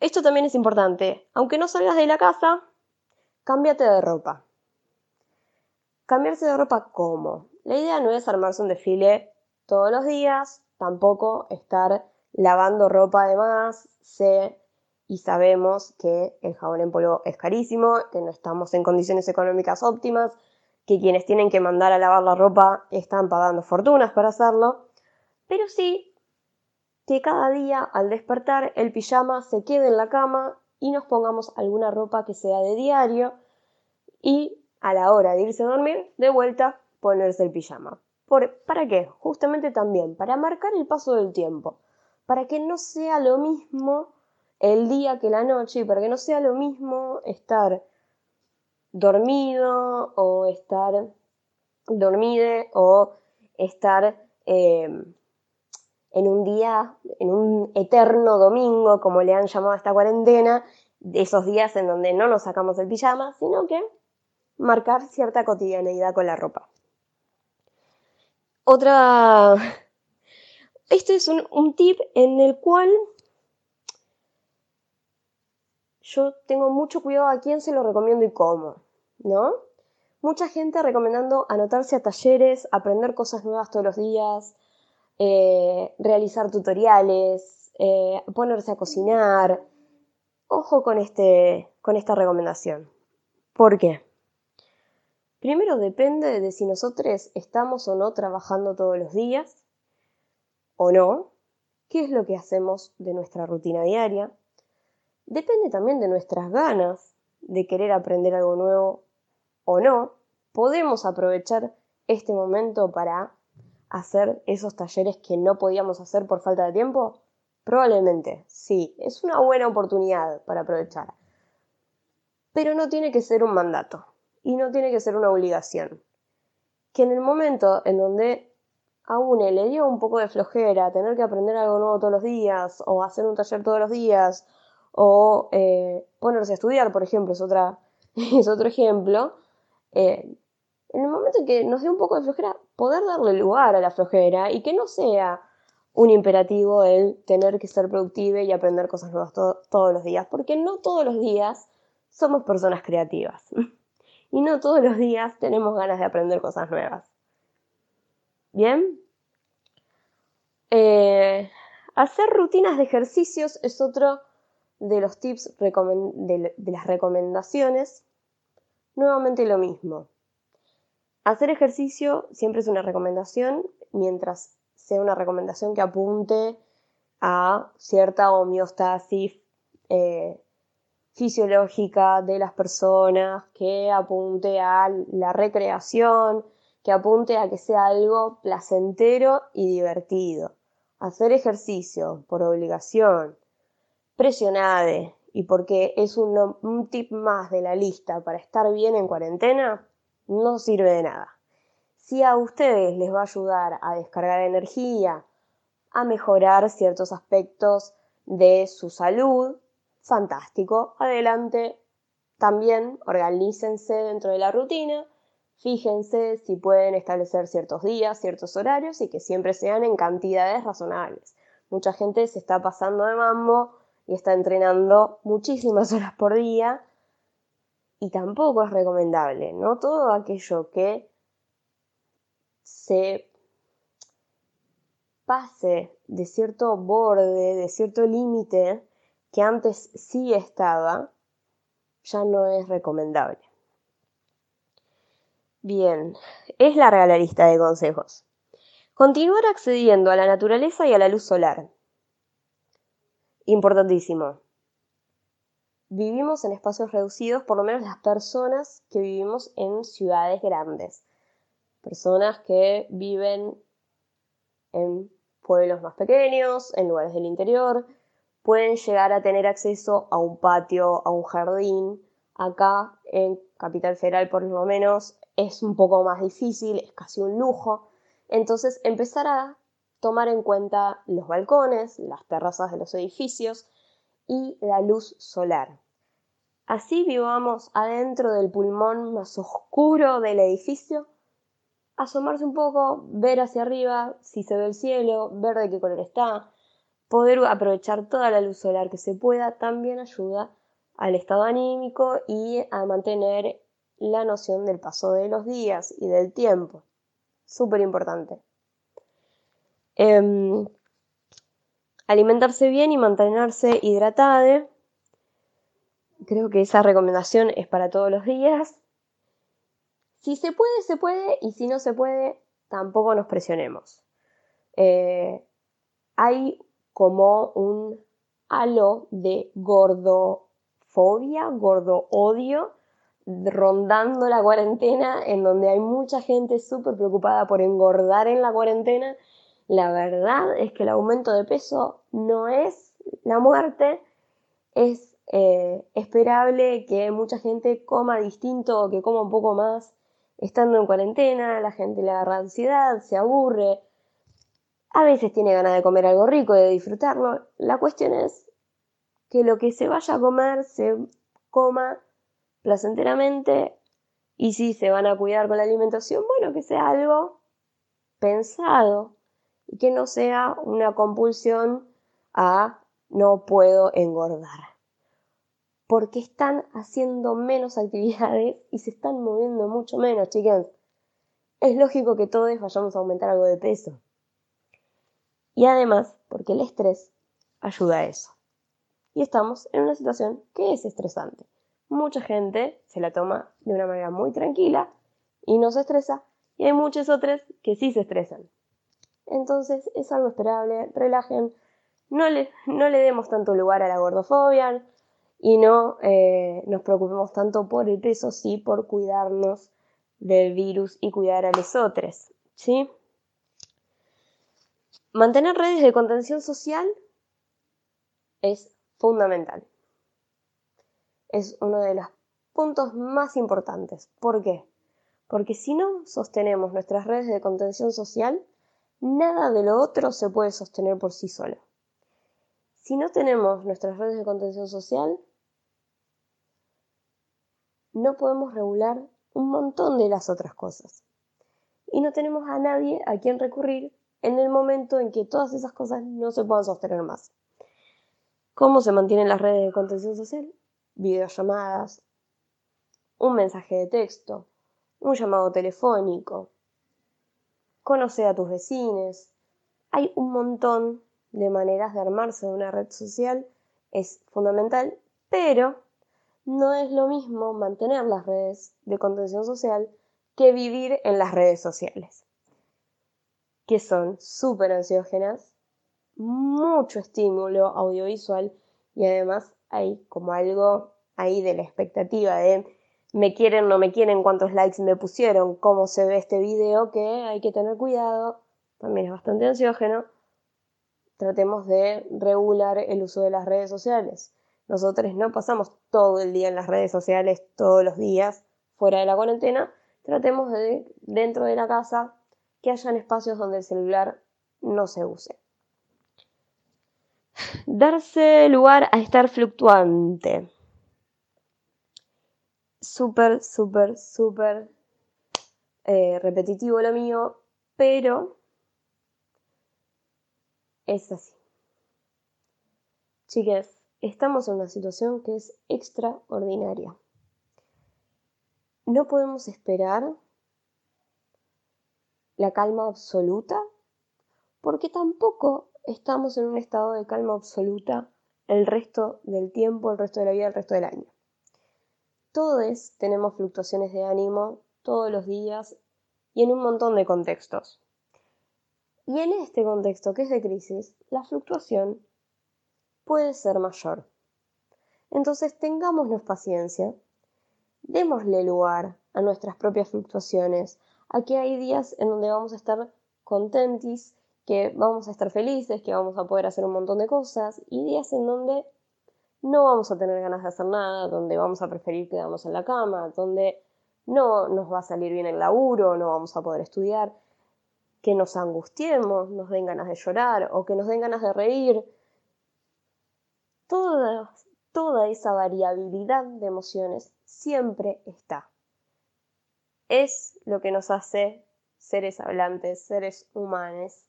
esto también es importante. Aunque no salgas de la casa, cámbiate de ropa. Cambiarse de ropa cómo? La idea no es armarse un desfile todos los días, tampoco estar lavando ropa de más. Sé y sabemos que el jabón en polvo es carísimo, que no estamos en condiciones económicas óptimas, que quienes tienen que mandar a lavar la ropa están pagando fortunas para hacerlo, pero sí que cada día al despertar el pijama se quede en la cama y nos pongamos alguna ropa que sea de diario y a la hora de irse a dormir, de vuelta, ponerse el pijama. ¿Para qué? Justamente también, para marcar el paso del tiempo, para que no sea lo mismo el día que la noche y para que no sea lo mismo estar dormido o estar dormide o estar eh, en un día, en un eterno domingo, como le han llamado a esta cuarentena, de esos días en donde no nos sacamos el pijama, sino que marcar cierta cotidianeidad con la ropa. Otra... Este es un, un tip en el cual yo tengo mucho cuidado a quién se lo recomiendo y cómo, ¿no? Mucha gente recomendando anotarse a talleres, aprender cosas nuevas todos los días, eh, realizar tutoriales, eh, ponerse a cocinar. Ojo con, este, con esta recomendación. ¿Por qué? Primero depende de si nosotros estamos o no trabajando todos los días o no, qué es lo que hacemos de nuestra rutina diaria. Depende también de nuestras ganas de querer aprender algo nuevo o no. Podemos aprovechar este momento para hacer esos talleres que no podíamos hacer por falta de tiempo? Probablemente, sí, es una buena oportunidad para aprovechar. Pero no tiene que ser un mandato y no tiene que ser una obligación. Que en el momento en donde a uno le dio un poco de flojera tener que aprender algo nuevo todos los días o hacer un taller todos los días o eh, ponerse a estudiar, por ejemplo, es, otra, es otro ejemplo, eh, en el momento en que nos dé un poco de flojera, poder darle lugar a la flojera y que no sea un imperativo el tener que ser productivo y aprender cosas nuevas todos los días, porque no todos los días somos personas creativas y no todos los días tenemos ganas de aprender cosas nuevas. Bien. Eh, hacer rutinas de ejercicios es otro de los tips de las recomendaciones nuevamente lo mismo. Hacer ejercicio siempre es una recomendación, mientras sea una recomendación que apunte a cierta homeostasis eh, fisiológica de las personas, que apunte a la recreación, que apunte a que sea algo placentero y divertido. Hacer ejercicio por obligación, presionade y porque es un, un tip más de la lista para estar bien en cuarentena, no sirve de nada. Si a ustedes les va a ayudar a descargar energía, a mejorar ciertos aspectos de su salud, fantástico, adelante. También organícense dentro de la rutina, fíjense si pueden establecer ciertos días, ciertos horarios y que siempre sean en cantidades razonables. Mucha gente se está pasando de mambo y está entrenando muchísimas horas por día y tampoco es recomendable, ¿no? Todo aquello que se pase de cierto borde, de cierto límite, que antes sí estaba, ya no es recomendable. Bien, es larga la lista de consejos. Continuar accediendo a la naturaleza y a la luz solar. Importantísimo. Vivimos en espacios reducidos, por lo menos las personas que vivimos en ciudades grandes. Personas que viven en pueblos más pequeños, en lugares del interior, pueden llegar a tener acceso a un patio, a un jardín. Acá en Capital Federal por lo menos es un poco más difícil, es casi un lujo. Entonces empezar a tomar en cuenta los balcones, las terrazas de los edificios y la luz solar. Así vivamos adentro del pulmón más oscuro del edificio, asomarse un poco, ver hacia arriba si se ve el cielo, ver de qué color está, poder aprovechar toda la luz solar que se pueda también ayuda al estado anímico y a mantener la noción del paso de los días y del tiempo. Súper importante. Em, alimentarse bien y mantenerse hidratado. Creo que esa recomendación es para todos los días. Si se puede, se puede, y si no se puede, tampoco nos presionemos. Eh, hay como un halo de gordofobia, gordo odio, rondando la cuarentena, en donde hay mucha gente súper preocupada por engordar en la cuarentena. La verdad es que el aumento de peso no es la muerte, es eh, esperable que mucha gente coma distinto o que coma un poco más estando en cuarentena, la gente le agarra ansiedad, se aburre, a veces tiene ganas de comer algo rico, de disfrutarlo. La cuestión es que lo que se vaya a comer se coma placenteramente y si se van a cuidar con la alimentación, bueno, que sea algo pensado y que no sea una compulsión a no puedo engordar. Porque están haciendo menos actividades y se están moviendo mucho menos, chicas. Es lógico que todos vayamos a aumentar algo de peso. Y además, porque el estrés ayuda a eso. Y estamos en una situación que es estresante. Mucha gente se la toma de una manera muy tranquila y no se estresa. Y hay muchas otras que sí se estresan. Entonces es algo esperable, relajen, no le, no le demos tanto lugar a la gordofobia y no eh, nos preocupemos tanto por el peso, sí por cuidarnos del virus y cuidar a los otros. ¿Sí? Mantener redes de contención social es fundamental. Es uno de los puntos más importantes. ¿Por qué? Porque si no sostenemos nuestras redes de contención social, nada de lo otro se puede sostener por sí solo. Si no tenemos nuestras redes de contención social, no podemos regular un montón de las otras cosas. Y no tenemos a nadie a quien recurrir en el momento en que todas esas cosas no se puedan sostener más. ¿Cómo se mantienen las redes de contención social? Videollamadas, un mensaje de texto, un llamado telefónico, conocer a tus vecinos. Hay un montón de maneras de armarse de una red social, es fundamental, pero no es lo mismo mantener las redes de contención social que vivir en las redes sociales, que son súper ansiógenas, mucho estímulo audiovisual y además hay como algo ahí de la expectativa de me quieren, no me quieren, cuántos likes me pusieron, cómo se ve este video, que hay que tener cuidado, también es bastante ansiógeno. Tratemos de regular el uso de las redes sociales. Nosotros no pasamos todo el día en las redes sociales, todos los días, fuera de la cuarentena. Tratemos de, dentro de la casa, que hayan espacios donde el celular no se use. Darse lugar a estar fluctuante súper, súper, súper eh, repetitivo lo mío, pero es así. Chicas, estamos en una situación que es extraordinaria. No podemos esperar la calma absoluta porque tampoco estamos en un estado de calma absoluta el resto del tiempo, el resto de la vida, el resto del año. Todos tenemos fluctuaciones de ánimo todos los días y en un montón de contextos. Y en este contexto que es de crisis, la fluctuación puede ser mayor. Entonces tengámonos paciencia, démosle lugar a nuestras propias fluctuaciones, a que hay días en donde vamos a estar contentis, que vamos a estar felices, que vamos a poder hacer un montón de cosas, y días en donde no vamos a tener ganas de hacer nada, donde vamos a preferir quedarnos en la cama, donde no nos va a salir bien el laburo, no vamos a poder estudiar, que nos angustiemos, nos den ganas de llorar o que nos den ganas de reír. Toda, toda esa variabilidad de emociones siempre está. Es lo que nos hace seres hablantes, seres humanos.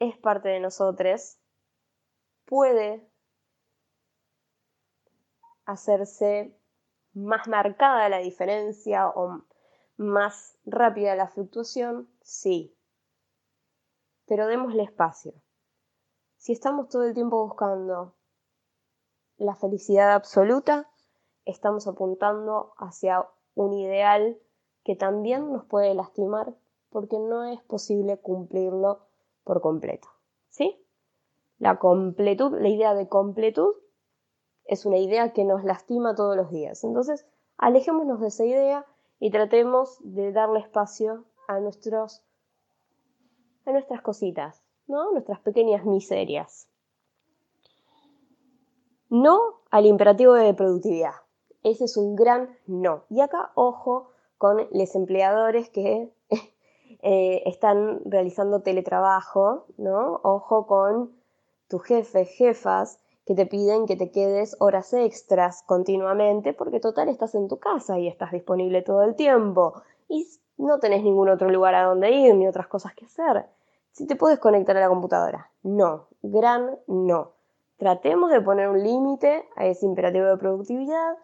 Es parte de nosotros. Puede hacerse más marcada la diferencia o más rápida la fluctuación, sí. Pero démosle espacio. Si estamos todo el tiempo buscando la felicidad absoluta, estamos apuntando hacia un ideal que también nos puede lastimar porque no es posible cumplirlo por completo. ¿Sí? La completud, la idea de completud es una idea que nos lastima todos los días. Entonces, alejémonos de esa idea y tratemos de darle espacio a, nuestros, a nuestras cositas, ¿no? Nuestras pequeñas miserias. No al imperativo de productividad. Ese es un gran no. Y acá, ojo con los empleadores que eh, están realizando teletrabajo, ¿no? Ojo con tus jefes, jefas que te piden que te quedes horas extras continuamente, porque total estás en tu casa y estás disponible todo el tiempo y no tenés ningún otro lugar a donde ir ni otras cosas que hacer. Si te puedes conectar a la computadora, no, gran no. Tratemos de poner un límite a ese imperativo de productividad.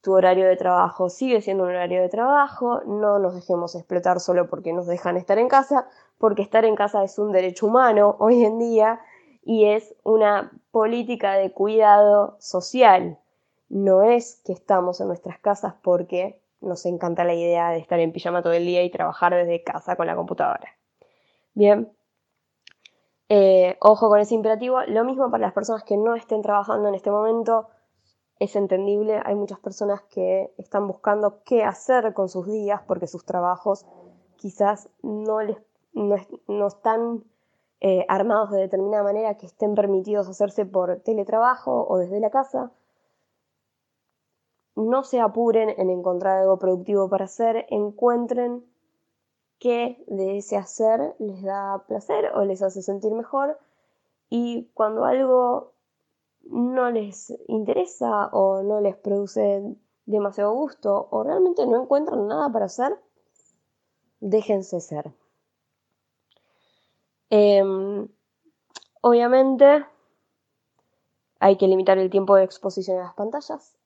Tu horario de trabajo sigue siendo un horario de trabajo. No nos dejemos explotar solo porque nos dejan estar en casa, porque estar en casa es un derecho humano hoy en día y es una política de cuidado social. No es que estamos en nuestras casas porque nos encanta la idea de estar en pijama todo el día y trabajar desde casa con la computadora. Bien, eh, ojo con ese imperativo. Lo mismo para las personas que no estén trabajando en este momento. Es entendible, hay muchas personas que están buscando qué hacer con sus días porque sus trabajos quizás no, les, no están eh, armados de determinada manera que estén permitidos hacerse por teletrabajo o desde la casa. No se apuren en encontrar algo productivo para hacer, encuentren qué de ese hacer les da placer o les hace sentir mejor y cuando algo no les interesa o no les produce demasiado gusto o realmente no encuentran nada para hacer, déjense ser. Em, obviamente hay que limitar el tiempo de exposición a las pantallas.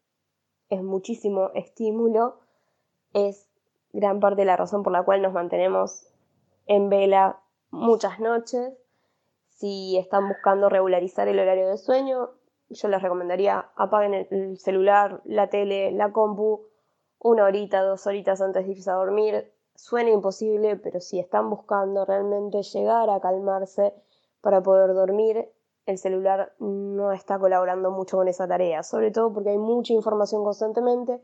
Es muchísimo estímulo. Es gran parte de la razón por la cual nos mantenemos en vela muchas noches. Si están buscando regularizar el horario de sueño, yo les recomendaría apaguen el- el celular, la tele, la compu, una horita, dos horitas antes de irse a dormir. Suena imposible, pero si están buscando realmente llegar a calmarse para poder dormir, el celular no está colaborando mucho con esa tarea, sobre todo porque hay mucha información constantemente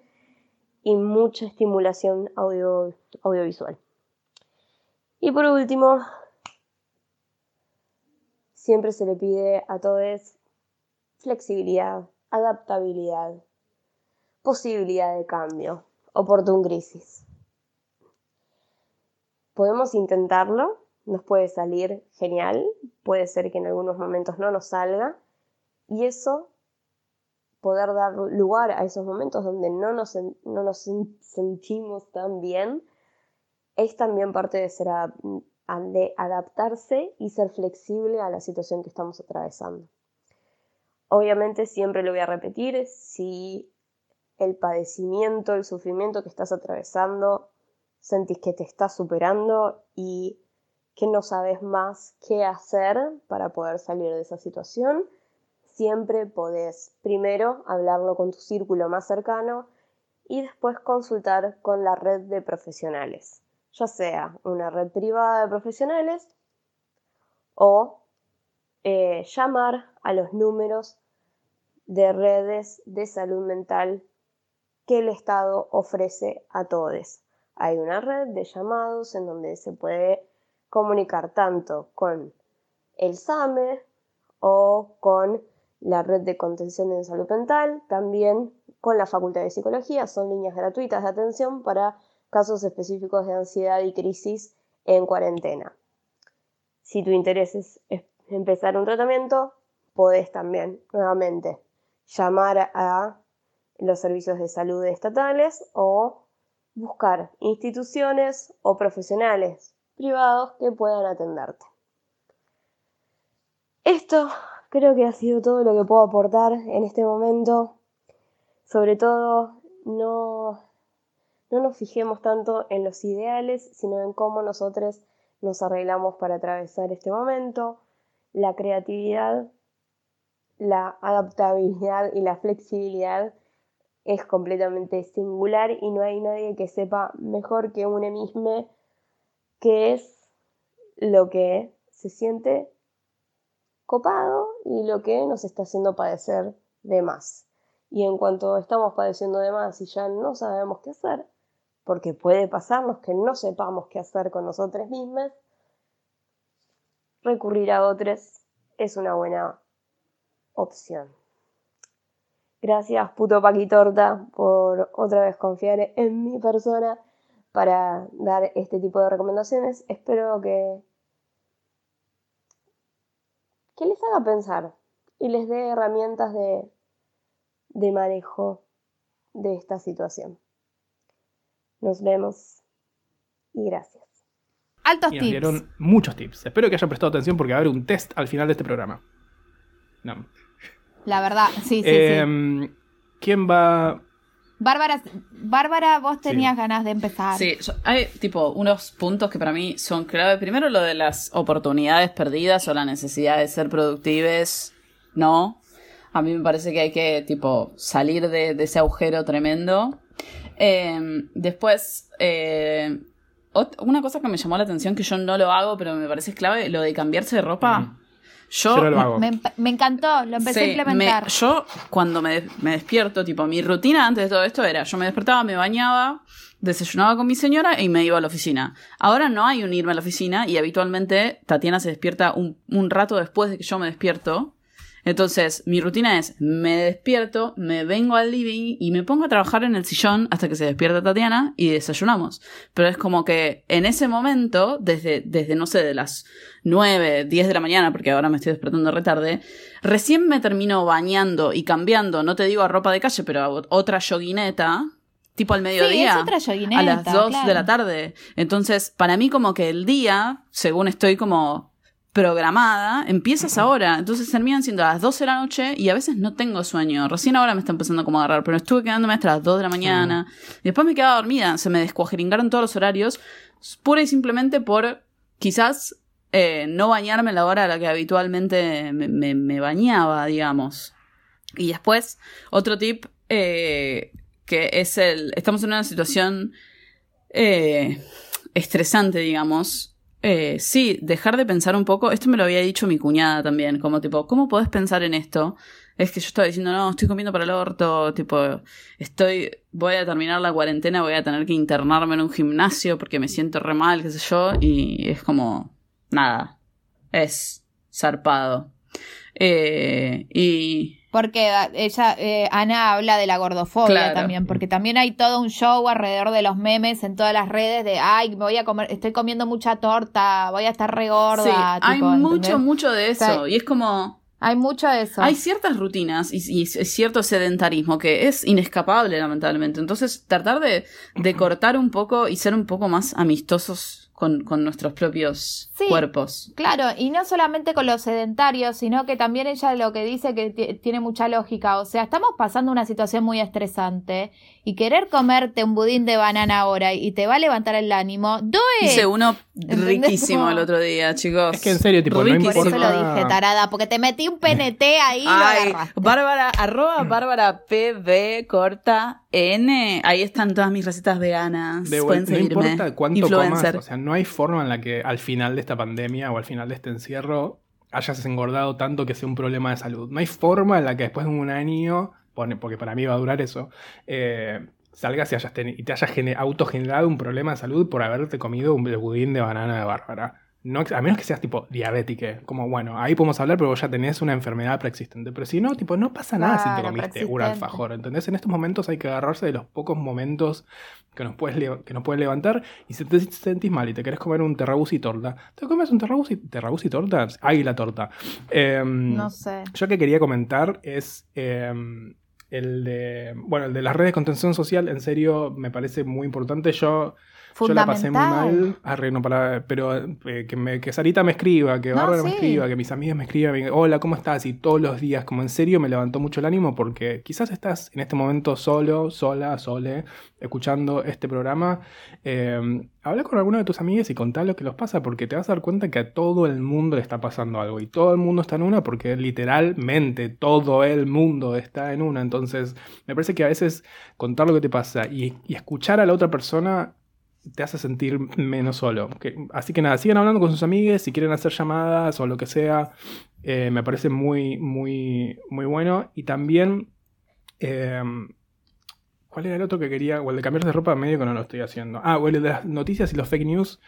y mucha estimulación audio, audiovisual. Y por último, siempre se le pide a todos flexibilidad, adaptabilidad, posibilidad de cambio, oportun crisis. Podemos intentarlo, nos puede salir genial, puede ser que en algunos momentos no nos salga, y eso, poder dar lugar a esos momentos donde no nos, no nos sen- sentimos tan bien, es también parte de ser de adaptarse y ser flexible a la situación que estamos atravesando. Obviamente siempre lo voy a repetir, si el padecimiento, el sufrimiento que estás atravesando, sentís que te está superando y que no sabes más qué hacer para poder salir de esa situación, siempre podés primero hablarlo con tu círculo más cercano y después consultar con la red de profesionales, ya sea una red privada de profesionales o eh, llamar a los números de redes de salud mental que el Estado ofrece a todos. Hay una red de llamados en donde se puede comunicar tanto con el SAME o con la red de contención en salud mental, también con la Facultad de Psicología. Son líneas gratuitas de atención para casos específicos de ansiedad y crisis en cuarentena. Si tu interés es empezar un tratamiento, podés también, nuevamente, llamar a los servicios de salud estatales o buscar instituciones o profesionales privados que puedan atenderte. Esto creo que ha sido todo lo que puedo aportar en este momento. Sobre todo, no, no nos fijemos tanto en los ideales, sino en cómo nosotros nos arreglamos para atravesar este momento. La creatividad, la adaptabilidad y la flexibilidad es completamente singular y no hay nadie que sepa mejor que uno mismo qué es lo que se siente copado y lo que nos está haciendo padecer de más. Y en cuanto estamos padeciendo de más y ya no sabemos qué hacer, porque puede pasarnos que no sepamos qué hacer con nosotros mismos, recurrir a otros es una buena opción. Gracias, puto Paquitorta, por otra vez confiar en mi persona para dar este tipo de recomendaciones. Espero que, que les haga pensar y les dé herramientas de, de manejo de esta situación. Nos vemos y gracias. Altos Y nos tips. dieron muchos tips. Espero que hayan prestado atención porque va a haber un test al final de este programa. No. La verdad, sí, sí, sí. Em, ¿Quién va? Bárbara, Bárbara, vos tenías ganas de empezar. Sí, yo- hay tipo unos puntos que para mí son clave. Primero lo de las oportunidades perdidas o la necesidad de ser productives. No. A mí me parece que hay que tipo salir de, de ese agujero tremendo. Eh, después, eh, una cosa que me llamó la atención que yo no lo hago, pero me parece clave, lo de cambiarse de ropa. Yo, Yo no lo hago. Me, me encantó, lo empecé a implementar. me- yo cuando me, me despierto, tipo, mi rutina antes de todo esto era, yo me despertaba, me bañaba, desayunaba con mi señora y me iba a la oficina. Ahora no hay un irme a la oficina y habitualmente Tatiana se despierta un, un rato después de que yo me despierto. Entonces, mi rutina es, me despierto, me vengo al living y me pongo a trabajar en el sillón hasta que se despierta Tatiana y desayunamos. Pero es como que en ese momento, desde, desde no sé, de las 9, 10 de la mañana, porque ahora me estoy despertando retarde, recién me termino bañando y cambiando, no te digo a ropa de calle, pero a otra yoguineta, tipo al mediodía. es otra yoguineta, A las 2 claro. de la tarde. Entonces, para mí como que el día, según estoy como programada, empiezas ahora. Entonces terminan siendo a las 12 de la noche y a veces no tengo sueño. Recién ahora me está empezando como a agarrar, pero estuve quedándome hasta las 2 de la mañana. Y después me quedaba dormida. Se me descuajeringaron todos los horarios. Pura y simplemente por quizás eh, no bañarme la hora a la que habitualmente me, me- me bañaba, digamos. Y después, otro tip, eh, que es el, estamos en una situación eh, estresante, digamos. Eh, sí, dejar de pensar un poco, esto me lo había dicho mi cuñada también, como tipo, ¿cómo podés pensar en esto? Es que yo estaba diciendo, no, estoy comiendo para el orto, tipo, estoy, voy a terminar la cuarentena, voy a tener que internarme en un gimnasio porque me siento re mal, qué sé yo, y es como, nada, es zarpado. Eh, y Porque ella, eh, Ana habla de la gordofobia Claro. también, porque también hay todo un show alrededor de los memes en todas las redes de, ay, me voy a comer, estoy comiendo mucha torta, voy a estar re gorda. sí, hay tipo, mucho, ¿entendés? mucho de eso, sea, y es como... Hay mucho de eso. Hay ciertas rutinas y, y cierto sedentarismo que es inescapable, lamentablemente. Entonces, tratar de, de cortar un poco y ser un poco más amistosos con, con nuestros propios Sí. cuerpos. Claro, y no solamente con los sedentarios, sino que también ella lo que dice que ti- tiene mucha lógica. O sea, estamos pasando una situación muy estresante y querer comerte un budín de banana ahora y te va a levantar el ánimo, doe. Hice uno riquísimo el otro día, chicos. Es que en serio, tipo, no Riquísimo. Por eso lo importa- dije, tarada, porque te metí un PNT ahí y lo Ay, agarraste. Bárbara, arroba Bárbara PB corta N. Ahí están todas mis recetas veganas. De Pueden vuelta, no seguirme. importa cuánto Influencer. comas, o sea, no hay forma en la que al final de esta pandemia o al final de este encierro hayas engordado tanto que sea un problema de salud. No hay forma en la que después de un año, porque para mí va a durar eso, eh, salgas y, hayas y te hayas gene- autogenerado un problema de salud por haberte comido un budín de banana de Bárbara. No, a menos que seas tipo diabética, como bueno, ahí podemos hablar, pero vos ya tenés una enfermedad preexistente. Pero si no, tipo, no pasa nada si te comiste un alfajor. ¿Entendés? En estos momentos hay que agarrarse de los pocos momentos que nos puedes que nos pueden levantar. Y si te sentís mal y te querés comer un terrabús y torta, ¿te comes un terrabús y, terrabús y torta? Águila torta. Em, No sé. yo que quería comentar es em, el de. Bueno, el de las redes de contención social, en serio, me parece muy importante. Yo. Yo la pasé muy mal, Arre, no para, pero eh, que, me, que Sarita me escriba, que No, Bárbara me escriba, que mis amigas me escriban, me hola, ¿cómo estás? Y todos los días, como en serio, me levantó mucho el ánimo porque quizás estás en este momento solo, sola, sole, escuchando este programa. Eh, habla con alguno de tus amigas y contá lo que los pasa porque te vas a dar cuenta que a todo el mundo le está pasando algo y todo el mundo está en una porque literalmente todo el mundo está en una. Entonces, me parece que a veces contar lo que te pasa y, y escuchar a la otra persona te hace sentir menos solo. Así que nada, sigan hablando con sus amigues, si quieren hacer llamadas o lo que sea, eh, me parece muy, muy, muy bueno. Y también, eh, ¿cuál era el otro que quería? O el de cambiar de ropa, medio que no lo estoy haciendo. Ah, o el de las noticias y los fake news.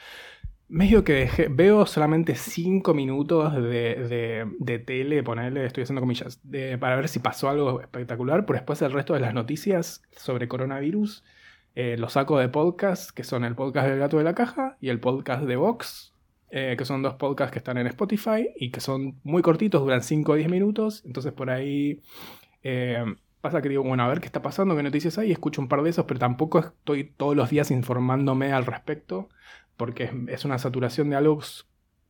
Medio que dejé- veo solamente 5 minutos de, de, tele, ponerle, estoy haciendo comillas, para ver si pasó algo espectacular, pero después el resto de las noticias sobre coronavirus eh, lo saco de podcast, que son el podcast del gato de la caja y el podcast de Vox, eh, que son dos podcasts que están en Spotify y que son muy cortitos, duran 5 o 10 minutos. Entonces por ahí eh, pasa que digo, bueno, a ver qué está pasando, qué noticias hay, escucho un par de esos, pero tampoco estoy todos los días informándome al respecto, porque es, es una saturación de algo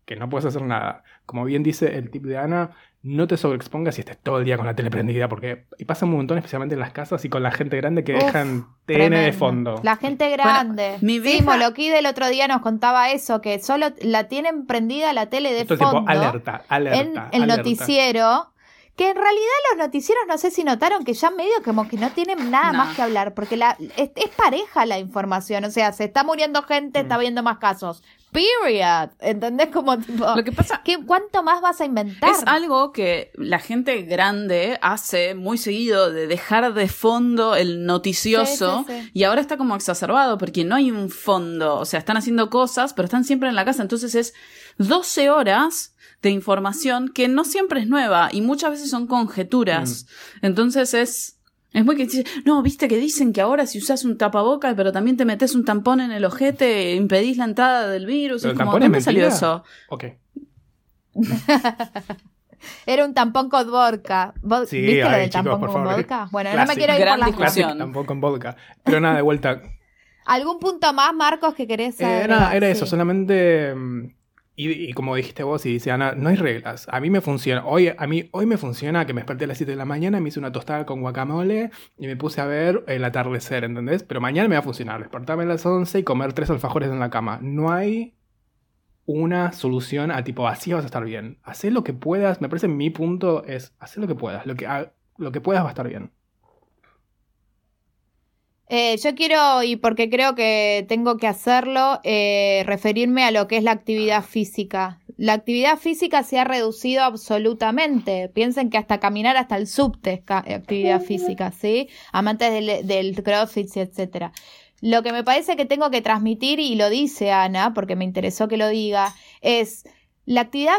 que no puedes hacer nada. Como bien dice el tip de Ana, no te sobreexpongas y estés todo el día con la tele prendida, porque y pasa un montón, especialmente en las casas y con la gente grande que Uf, dejan TN de fondo. La gente grande. mi Sí, vieja- Moloquí del otro día nos contaba eso, que solo la tienen prendida la tele de Esto es tipo fondo alerta, alerta. en el alerta. noticiero. Que en realidad los noticieros no sé si notaron que ya medio como que no tienen nada No. más que hablar, porque la, es, es pareja la información, o sea, se está muriendo gente, Mm. está habiendo más casos. Period. ¿Entendés? Como tipo, Lo que pasa ¿qué, ¿cuánto más vas a inventar? es algo que la gente grande hace muy seguido de dejar de fondo el noticioso Sí, sí, sí. y ahora está como exacerbado porque no hay un fondo, o sea, están haciendo cosas, pero están siempre en la casa, entonces es 12 horas de información que no siempre es nueva y muchas veces son conjeturas. Mm. Entonces es es muy que dice, no, viste que dicen que ahora si usas un tapabocas, pero también te metes un tampón en el ojete, impedís la entrada del virus. ¿Pero Es el como, tampón es ¿dónde salió eso? Ok. Era un tampón con vodka. Vo- Sí, ¿Viste lo del chicos, tampón con favor. vodka? Bueno, no me quiero ir Gran por las discusión. Tampoco con vodka. Pero nada, de vuelta. ¿Algún punto más, Marcos, que querés Eh, nada, era eso, solamente. Y, como dijiste vos y dice Ana, no hay reglas. A mí me funciona. Hoy, a mí, hoy me funciona que me desperté a las 7 de la mañana, me hice una tostada con guacamole y me puse a ver el atardecer, ¿entendés? Pero mañana me va a funcionar. Despertarme a las 11 y comer tres alfajores en la cama. No hay una solución a tipo, así vas a estar bien. Haz lo que puedas. Me parece mi punto es, hacer lo que puedas. Lo que, lo que puedas va a estar bien. Eh, yo quiero, y porque creo que tengo que hacerlo, eh, referirme a lo que es la actividad física. La actividad física se ha reducido absolutamente. Piensen que hasta caminar hasta el subte es ca- actividad física, ¿sí? Amantes del, del crossfit, etcétera. Lo que me parece que tengo que transmitir, y lo dice Ana, porque me interesó que lo diga, es la actividad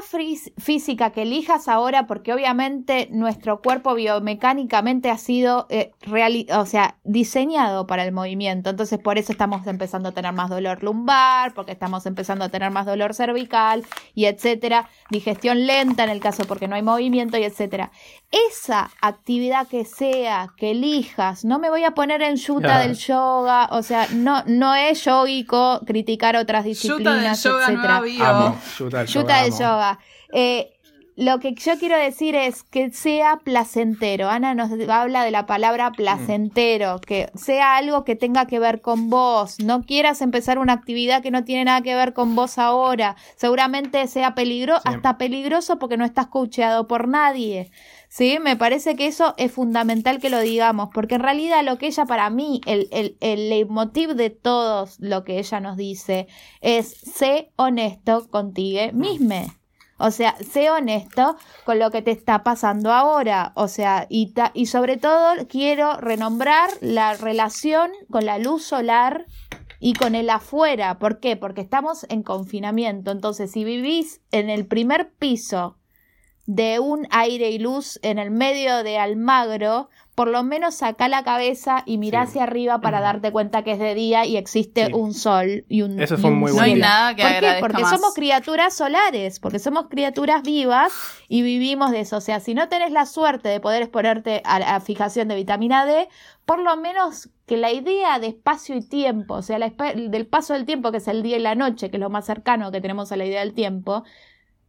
física que elijas ahora, porque obviamente nuestro cuerpo biomecánicamente ha sido, eh, reali- o sea, diseñado para el movimiento. Entonces, por eso estamos empezando a tener más dolor lumbar, porque estamos empezando a tener más dolor cervical y etcétera. Digestión lenta en el caso porque no hay movimiento y etcétera. Esa actividad que sea, que elijas, no me voy a poner en yuta del yoga, o sea, no, no es yoico criticar otras Yuta del disciplinas, yoga etcétera. bio. Amo. Yuta del Yuta yoga. Eh, lo que yo quiero decir es que sea placentero. Ana nos habla de la palabra placentero, que sea algo que tenga que ver con vos. No quieras empezar una actividad que no tiene nada que ver con vos ahora. Seguramente sea peligroso, Sí. hasta peligroso porque no estás coacheado por nadie. ¿Sí? Me parece que eso es fundamental que lo digamos, porque en realidad lo que ella para mí, el, el, el leitmotiv de todo lo que ella nos dice es sé honesto contigo mismo. O sea, sé honesto con lo que te está pasando ahora. O sea, y, ta- y sobre todo quiero renombrar la relación con la luz solar y con el afuera. ¿Por qué? Porque estamos en confinamiento. Entonces, si vivís en el primer piso de un aire y luz en el medio de Almagro, por lo menos saca la cabeza y mira Sí. hacia arriba para darte cuenta que es de día y existe Sí. un sol y un Eso y fue un muy No buen hay nada que ¿Por qué? Porque más. somos criaturas solares, porque somos criaturas vivas y vivimos de eso. O sea, si no tenés la suerte de poder exponerte a la fijación de vitamina D, por lo menos que la idea de espacio y tiempo, o sea, la del paso del tiempo, que es el día y la noche, que es lo más cercano que tenemos a la idea del tiempo,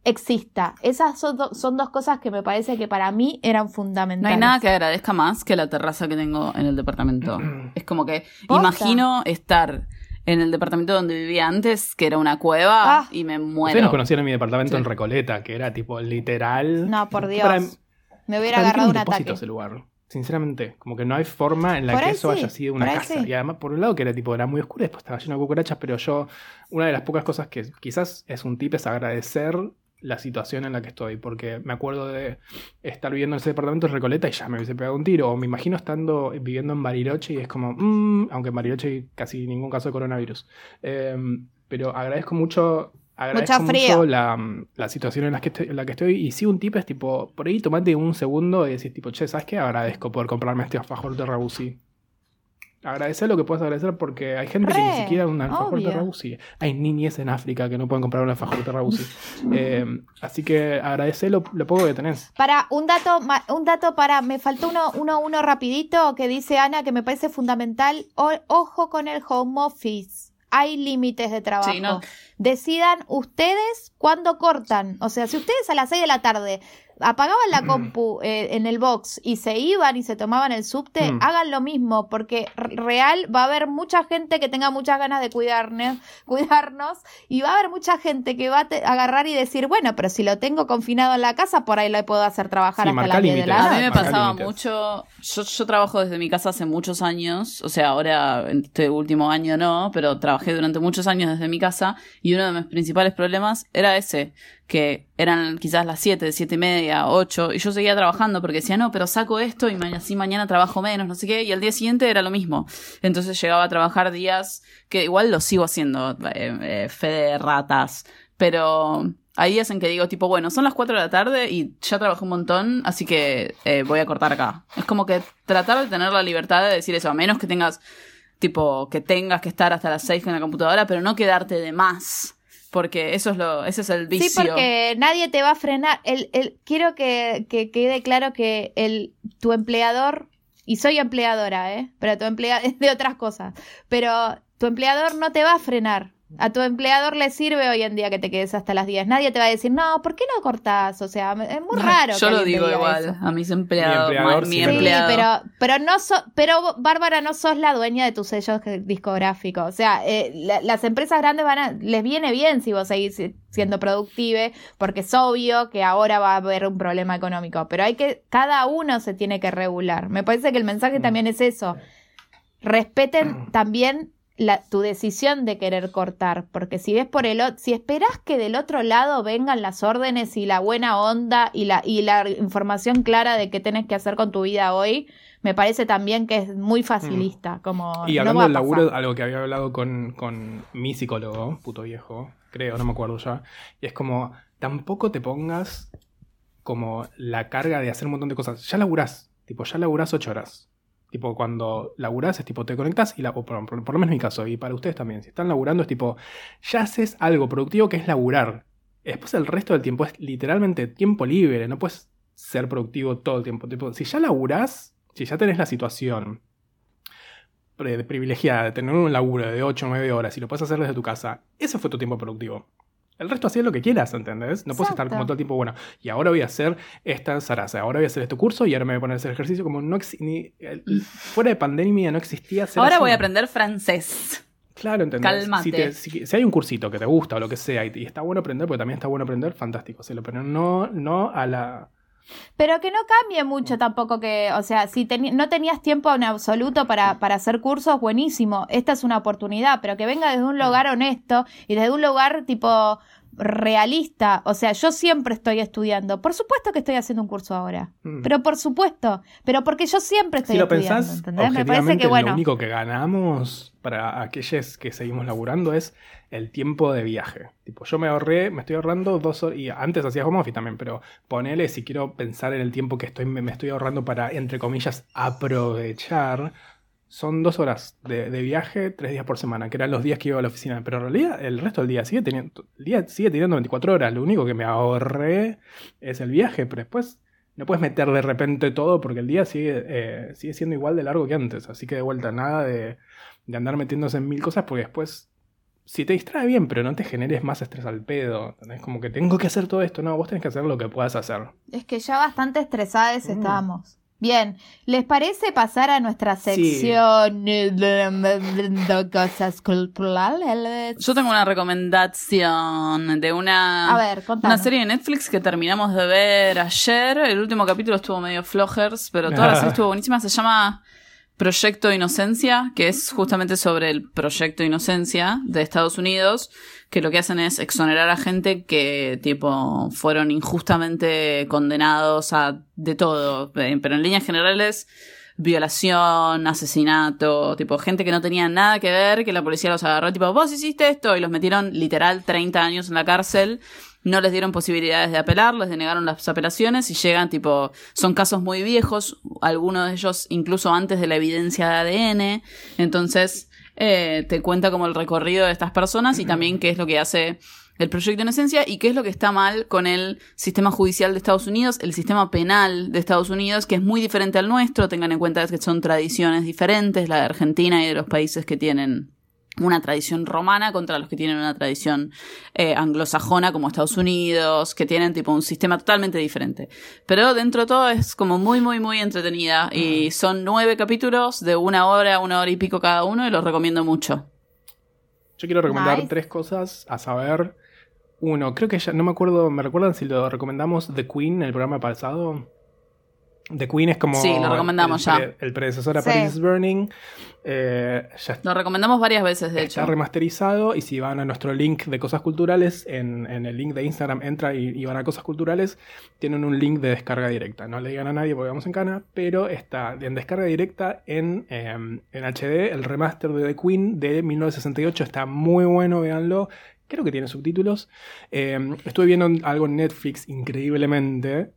exista. Esas son, do- son dos cosas que me parece que para mí eran No fundamentales. hay nada que agradezca más que la terraza que tengo en el departamento. es como que Posta. imagino estar en el departamento donde vivía antes, que era una cueva, Ah. y me Ustedes muero. nos conocían en mi departamento Sí. en Recoleta, que era tipo literal. No, por Dios. Para- me hubiera agarrado un ataque. ese lugar. Sinceramente, como que no hay forma en la Por que eso sí, haya sido una por casa. sí. Y además, por un lado, que era tipo, era muy oscuro, después estaba lleno de cucarachas, pero yo, una de las pocas cosas que quizás es un tip es agradecer la situación en la que estoy, porque me acuerdo de estar viviendo en ese departamento en Recoleta y ya me hubiese pegado un tiro, o me imagino estando viviendo en Bariloche y es como, mm, aunque en Bariloche hay casi ningún caso de coronavirus. Eh, pero agradezco mucho, agradezco Mucho la, la situación en la, que estoy, en la que estoy. Y sí, un tip es tipo, por ahí tomate un segundo y decís, tipo, che, ¿sabes qué? Agradezco por comprarme este alfajor de Rabusi. Agradecer lo que puedes agradecer porque hay gente que ni siquiera un alfajor de obvio. Rabusi. Hay niñes en África que no pueden comprar un alfajor de Rabusi. Eh, así que agradecer lo, lo poco que tenés. Para un dato, un dato para, me faltó uno, uno, uno rapidito que dice Ana que me parece fundamental. O- ojo con el home office. Hay límites de trabajo. Sí, no. Decidan ustedes cuándo cortan. O sea, si ustedes a las 6 de la tarde apagaban la compu eh, en el box y se iban y se tomaban el subte, Mm. hagan lo mismo, porque real va a haber mucha gente que tenga muchas ganas de cuidarnos, cuidarnos y va a haber mucha gente que va a te- agarrar y decir, bueno, pero si lo tengo confinado en la casa, por ahí lo puedo hacer trabajar Sí, hasta las 10 de la límites. A noche. mí me Marca pasaba límites. mucho. Yo, yo trabajo desde mi casa hace muchos años. O sea, ahora, en este último año no, pero trabajé durante muchos años desde mi casa. Y uno de mis principales problemas era ese: que eran quizás las 7, 7 y media, 8. Y yo seguía trabajando porque decía, no, pero saco esto y así mañana trabajo menos, no sé qué. Y al día siguiente era lo mismo. Entonces llegaba a trabajar días que igual lo sigo haciendo, eh, eh, fe de ratas. Pero hay días en que digo, tipo, bueno, son las 4 de la tarde y ya trabajé un montón, así que eh, voy a cortar acá. Es como que tratar de tener la libertad de decir eso, a menos que tengas, tipo, que tengas que estar hasta las 6 en la computadora, pero no quedarte de más. Porque eso es lo, ese es el vicio. Sí, porque nadie te va a frenar. El, el, quiero que, que quede claro que el, tu empleador, y soy empleadora, ¿eh? Pero tu empleador es de otras cosas, pero tu empleador no te va a frenar A tu empleador le sirve hoy en día que te quedes hasta las 10. Nadie te va a decir, no, ¿por qué no cortás? O sea, es muy raro. Yo que lo digo igual eso. a mis empleados. Mi empleador mi sí. Pero, pero no so- pero Bárbara, no sos la dueña de tus sellos discográficos. O sea, eh, la- las empresas grandes van a, les viene bien si vos seguís si- siendo productive, porque es obvio que ahora va a haber un problema económico. Pero hay que, cada uno se tiene que regular. Me parece que el mensaje también es eso. Respeten también la, tu decisión de querer cortar, porque si ves por el si esperás que del otro lado vengan las órdenes y la buena onda y la y la información clara de qué tenés que hacer con tu vida hoy, me parece también que es muy facilista, como Y no hablando a del laburo, algo que había hablado con, con mi psicólogo, puto viejo, creo, no me acuerdo ya, y es como, tampoco te pongas como la carga de hacer un montón de cosas. Ya laburás, tipo, ya laburás ocho horas. Tipo, cuando laburás es tipo, te conectás y la, o por, lo menos en mi caso, y para ustedes también, si están laburando es tipo, ya haces algo productivo que es laburar. Después el resto del tiempo es literalmente tiempo libre, no puedes ser productivo todo el tiempo. Tipo, si ya laburás, si ya tenés la situación privilegiada de tener un laburo de 8 o 9 horas y lo puedes hacer desde tu casa, ese fue tu tiempo productivo. El resto hacías lo que quieras, ¿entendés? No puedes estar como todo el tiempo, bueno, y ahora voy a hacer esta zaraza, ahora voy a hacer este curso y ahora me voy a poner a hacer ejercicio, como no ni- fuera de pandemia no existía Ahora voy a aprender francés. Claro, ¿entendés? Cálmate. Si, te- si- si hay un cursito que te gusta o lo que sea y, y está bueno aprender, porque también está bueno aprender, fantástico, hacerlo, pero no, no a la... Pero que no cambie mucho tampoco que, o sea, si teni- no tenías tiempo en absoluto para, para hacer cursos, buenísimo, esta es una oportunidad, pero que venga desde un lugar honesto y desde un lugar tipo realista, o sea, yo siempre estoy estudiando, por supuesto que estoy haciendo un curso ahora, Mm. pero por supuesto, pero porque yo siempre estoy Si lo estudiando, pensás. Me parece que bueno, lo único que ganamos para aquellos que seguimos laburando es el tiempo de viaje. Tipo, yo me ahorré, me estoy ahorrando dos horas, y antes hacía home office también, pero ponele si quiero pensar en el tiempo que estoy, me, me estoy ahorrando para, entre comillas, aprovechar. Son dos horas de, de viaje, tres días por semana, que eran los días que iba a la oficina. Pero en realidad el resto del día sigue teniendo, el día sigue teniendo 24 horas. Lo único que me ahorré es el viaje, pero después no puedes meter de repente todo porque el día sigue, eh, sigue siendo igual de largo que antes. Así que de vuelta, nada de, de andar metiéndose en mil cosas porque después, si te distrae bien, pero no te generes más estrés al pedo. Es como que tengo que hacer todo esto. No, vos tenés que hacer lo que puedas hacer. es que ya bastante estresadas Mm. estamos. Bien, ¿les parece pasar a nuestra sección de, de cosas culturales? Yo tengo una recomendación de una, A ver, contanos. una serie de Netflix que terminamos de ver ayer. El último capítulo estuvo medio flojers, pero toda la serie estuvo buenísima. Se llama Proyecto Inocencia, que es justamente sobre el Proyecto Inocencia de Estados Unidos, que lo que hacen es exonerar a gente que, tipo, fueron injustamente condenados a de todo, eh, pero en líneas generales violación, asesinato, tipo gente que no tenía nada que ver, que la policía los agarró, tipo, vos hiciste esto y los metieron literal 30 años en la cárcel, no les dieron posibilidades de apelar, les denegaron las apelaciones y llegan, tipo, son casos muy viejos, algunos de ellos incluso antes de la evidencia de ADN, entonces eh, te cuenta como el recorrido de estas personas y también qué es lo que hace el proyecto en esencia y qué es lo que está mal con el sistema judicial de Estados Unidos, el sistema penal de Estados Unidos, que es muy diferente al nuestro. Tengan en cuenta que son tradiciones diferentes, la de Argentina y de los países que tienen una tradición romana contra los que tienen una tradición eh, anglosajona como Estados Unidos, que tienen tipo un sistema totalmente diferente. Pero dentro de todo es como muy, muy, muy entretenida y son nueve capítulos de una hora, una hora y pico cada uno y los recomiendo mucho. Yo quiero recomendar Nice. tres cosas, a saber, uno, creo que ya, no me acuerdo, ¿me recuerdan si lo recomendamos The Queen en el programa pasado? The Queen es como Sí, lo recomendamos el, ya. el predecesor a Sí. Paris is Burning. Eh, ya está Lo recomendamos varias veces, de Está hecho. remasterizado y si van a nuestro link de cosas culturales, en, en el link de Instagram entra y, y van a cosas culturales, tienen un link de descarga directa. No le digan a nadie porque vamos en cana, pero está en descarga directa en, eh, en HD. El remaster de The Queen de 1968 está muy bueno, véanlo. Creo que tiene subtítulos. Eh, estuve viendo algo en Netflix increíblemente.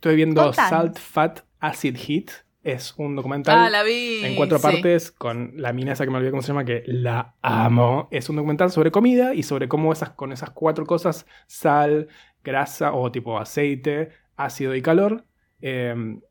Estoy viendo Contanos. Salt, Fat, Acid Heat. Es un documental Ah, la vi. en cuatro sí. partes con la mina esa que me olvidé cómo se llama, que la amo. Es un documental sobre comida y sobre cómo esas, con esas cuatro cosas, sal, grasa o tipo aceite, ácido y calor, eh, y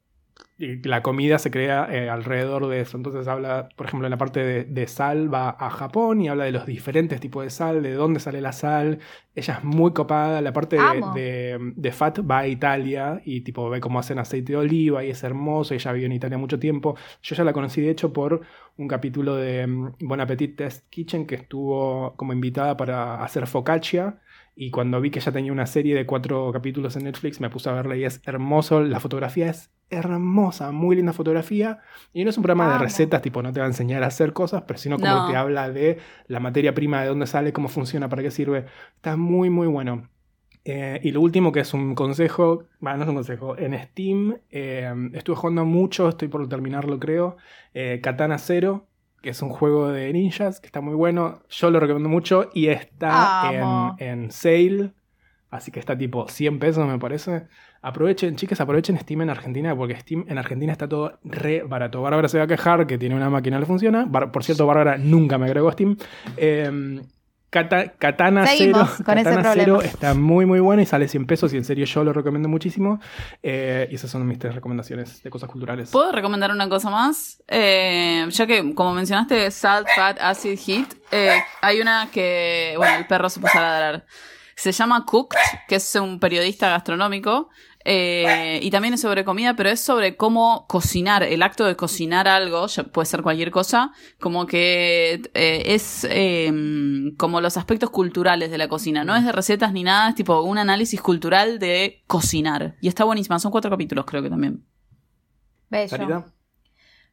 la comida se crea eh, alrededor de eso. Entonces habla, por ejemplo, en la parte de, de sal va a Japón y habla de los diferentes tipos de sal, de dónde sale la sal. Ella es muy copada. La parte de, de- de Fat va a Italia y tipo ve cómo hacen aceite de oliva y es hermoso. Ella vivió en Italia mucho tiempo. Yo ya la conocí de hecho por un capítulo de mm, Bon Appetit Test Kitchen que estuvo como invitada para hacer focaccia. Y cuando vi que ya tenía una serie de cuatro capítulos en Netflix, me puse a verla y es hermoso. La fotografía es hermosa, muy linda fotografía. Y no es un programa de recetas, tipo, no te va a enseñar a hacer cosas, pero sino como No. te habla de la materia prima, de dónde sale, cómo funciona, para qué sirve. Está muy, muy bueno. Eh, y lo último que es un consejo, bueno, no es un consejo, en Steam eh, estuve jugando mucho, estoy por terminarlo creo, eh, Katana Zero, que es un juego de ninjas, que está muy bueno, yo lo recomiendo mucho y está en, en sale, así que está tipo 100 pesos me parece. Aprovechen, chicas, aprovechen Steam en Argentina, porque Steam en Argentina está todo re barato. Bárbara se va a quejar que tiene una máquina que funciona. Bar- por cierto, Bárbara nunca me agregó Steam. Eh, Kata- Katana Seguimos Zero, con ese Katana problema. Zero está muy muy bueno y sale 100 pesos y en serio yo lo recomiendo muchísimo. Eh, y esas son mis tres recomendaciones de cosas culturales. ¿Puedo recomendar una cosa más? Eh, ya que, como mencionaste, Salt, Fat, Acid, Heat, eh, hay una que, bueno, el perro se puso a ladrar. Se llama Cooked, que es un periodista gastronómico, eh, y también es sobre comida, pero es sobre cómo cocinar, el acto de cocinar algo, ya puede ser cualquier cosa, como que eh, es eh, como los aspectos culturales de la cocina, no es de recetas ni nada, es tipo un análisis cultural de cocinar. Y está buenísima, son cuatro capítulos creo que también. Bello. Sarita.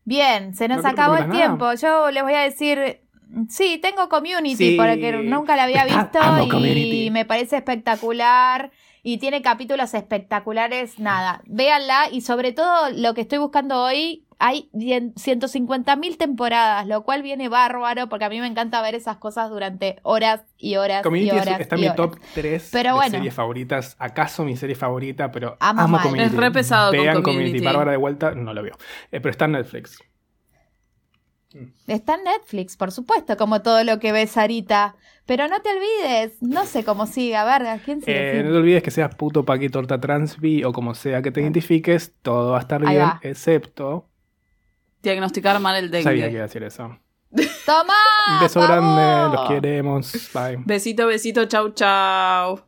Bien, se nos ¿No acabó el tiempo. Yo les voy a decir, sí, tengo Community, Sí. porque nunca la había Ah, visto y Community. me parece espectacular. Y tiene capítulos espectaculares, nada. Véanla y sobre todo lo que estoy buscando hoy, hay 150 mil temporadas, lo cual viene bárbaro porque a mí me encanta ver esas cosas durante horas y horas Community y horas. está en mi horas. top 3 Pero de bueno. series favoritas. ¿Acaso mi serie favorita? Pero Amo amo. Community. Es re pesado con Vean Community. Bárbara de vuelta, no lo veo. Eh, pero está en Netflix. Está en Netflix, por supuesto, como todo lo que ves Sarita. Pero no te olvides, no sé cómo sigue, a ver, ¿a quién sigue? Eh, no te olvides que seas puto paqui torta transbi o como sea que te identifiques, todo va a estar Ahí bien, va. excepto. Diagnosticar mal el dengue. Sabía que iba a decir eso. ¡Toma! Un beso grande, los queremos. Bye. Besito, besito, chau, chau.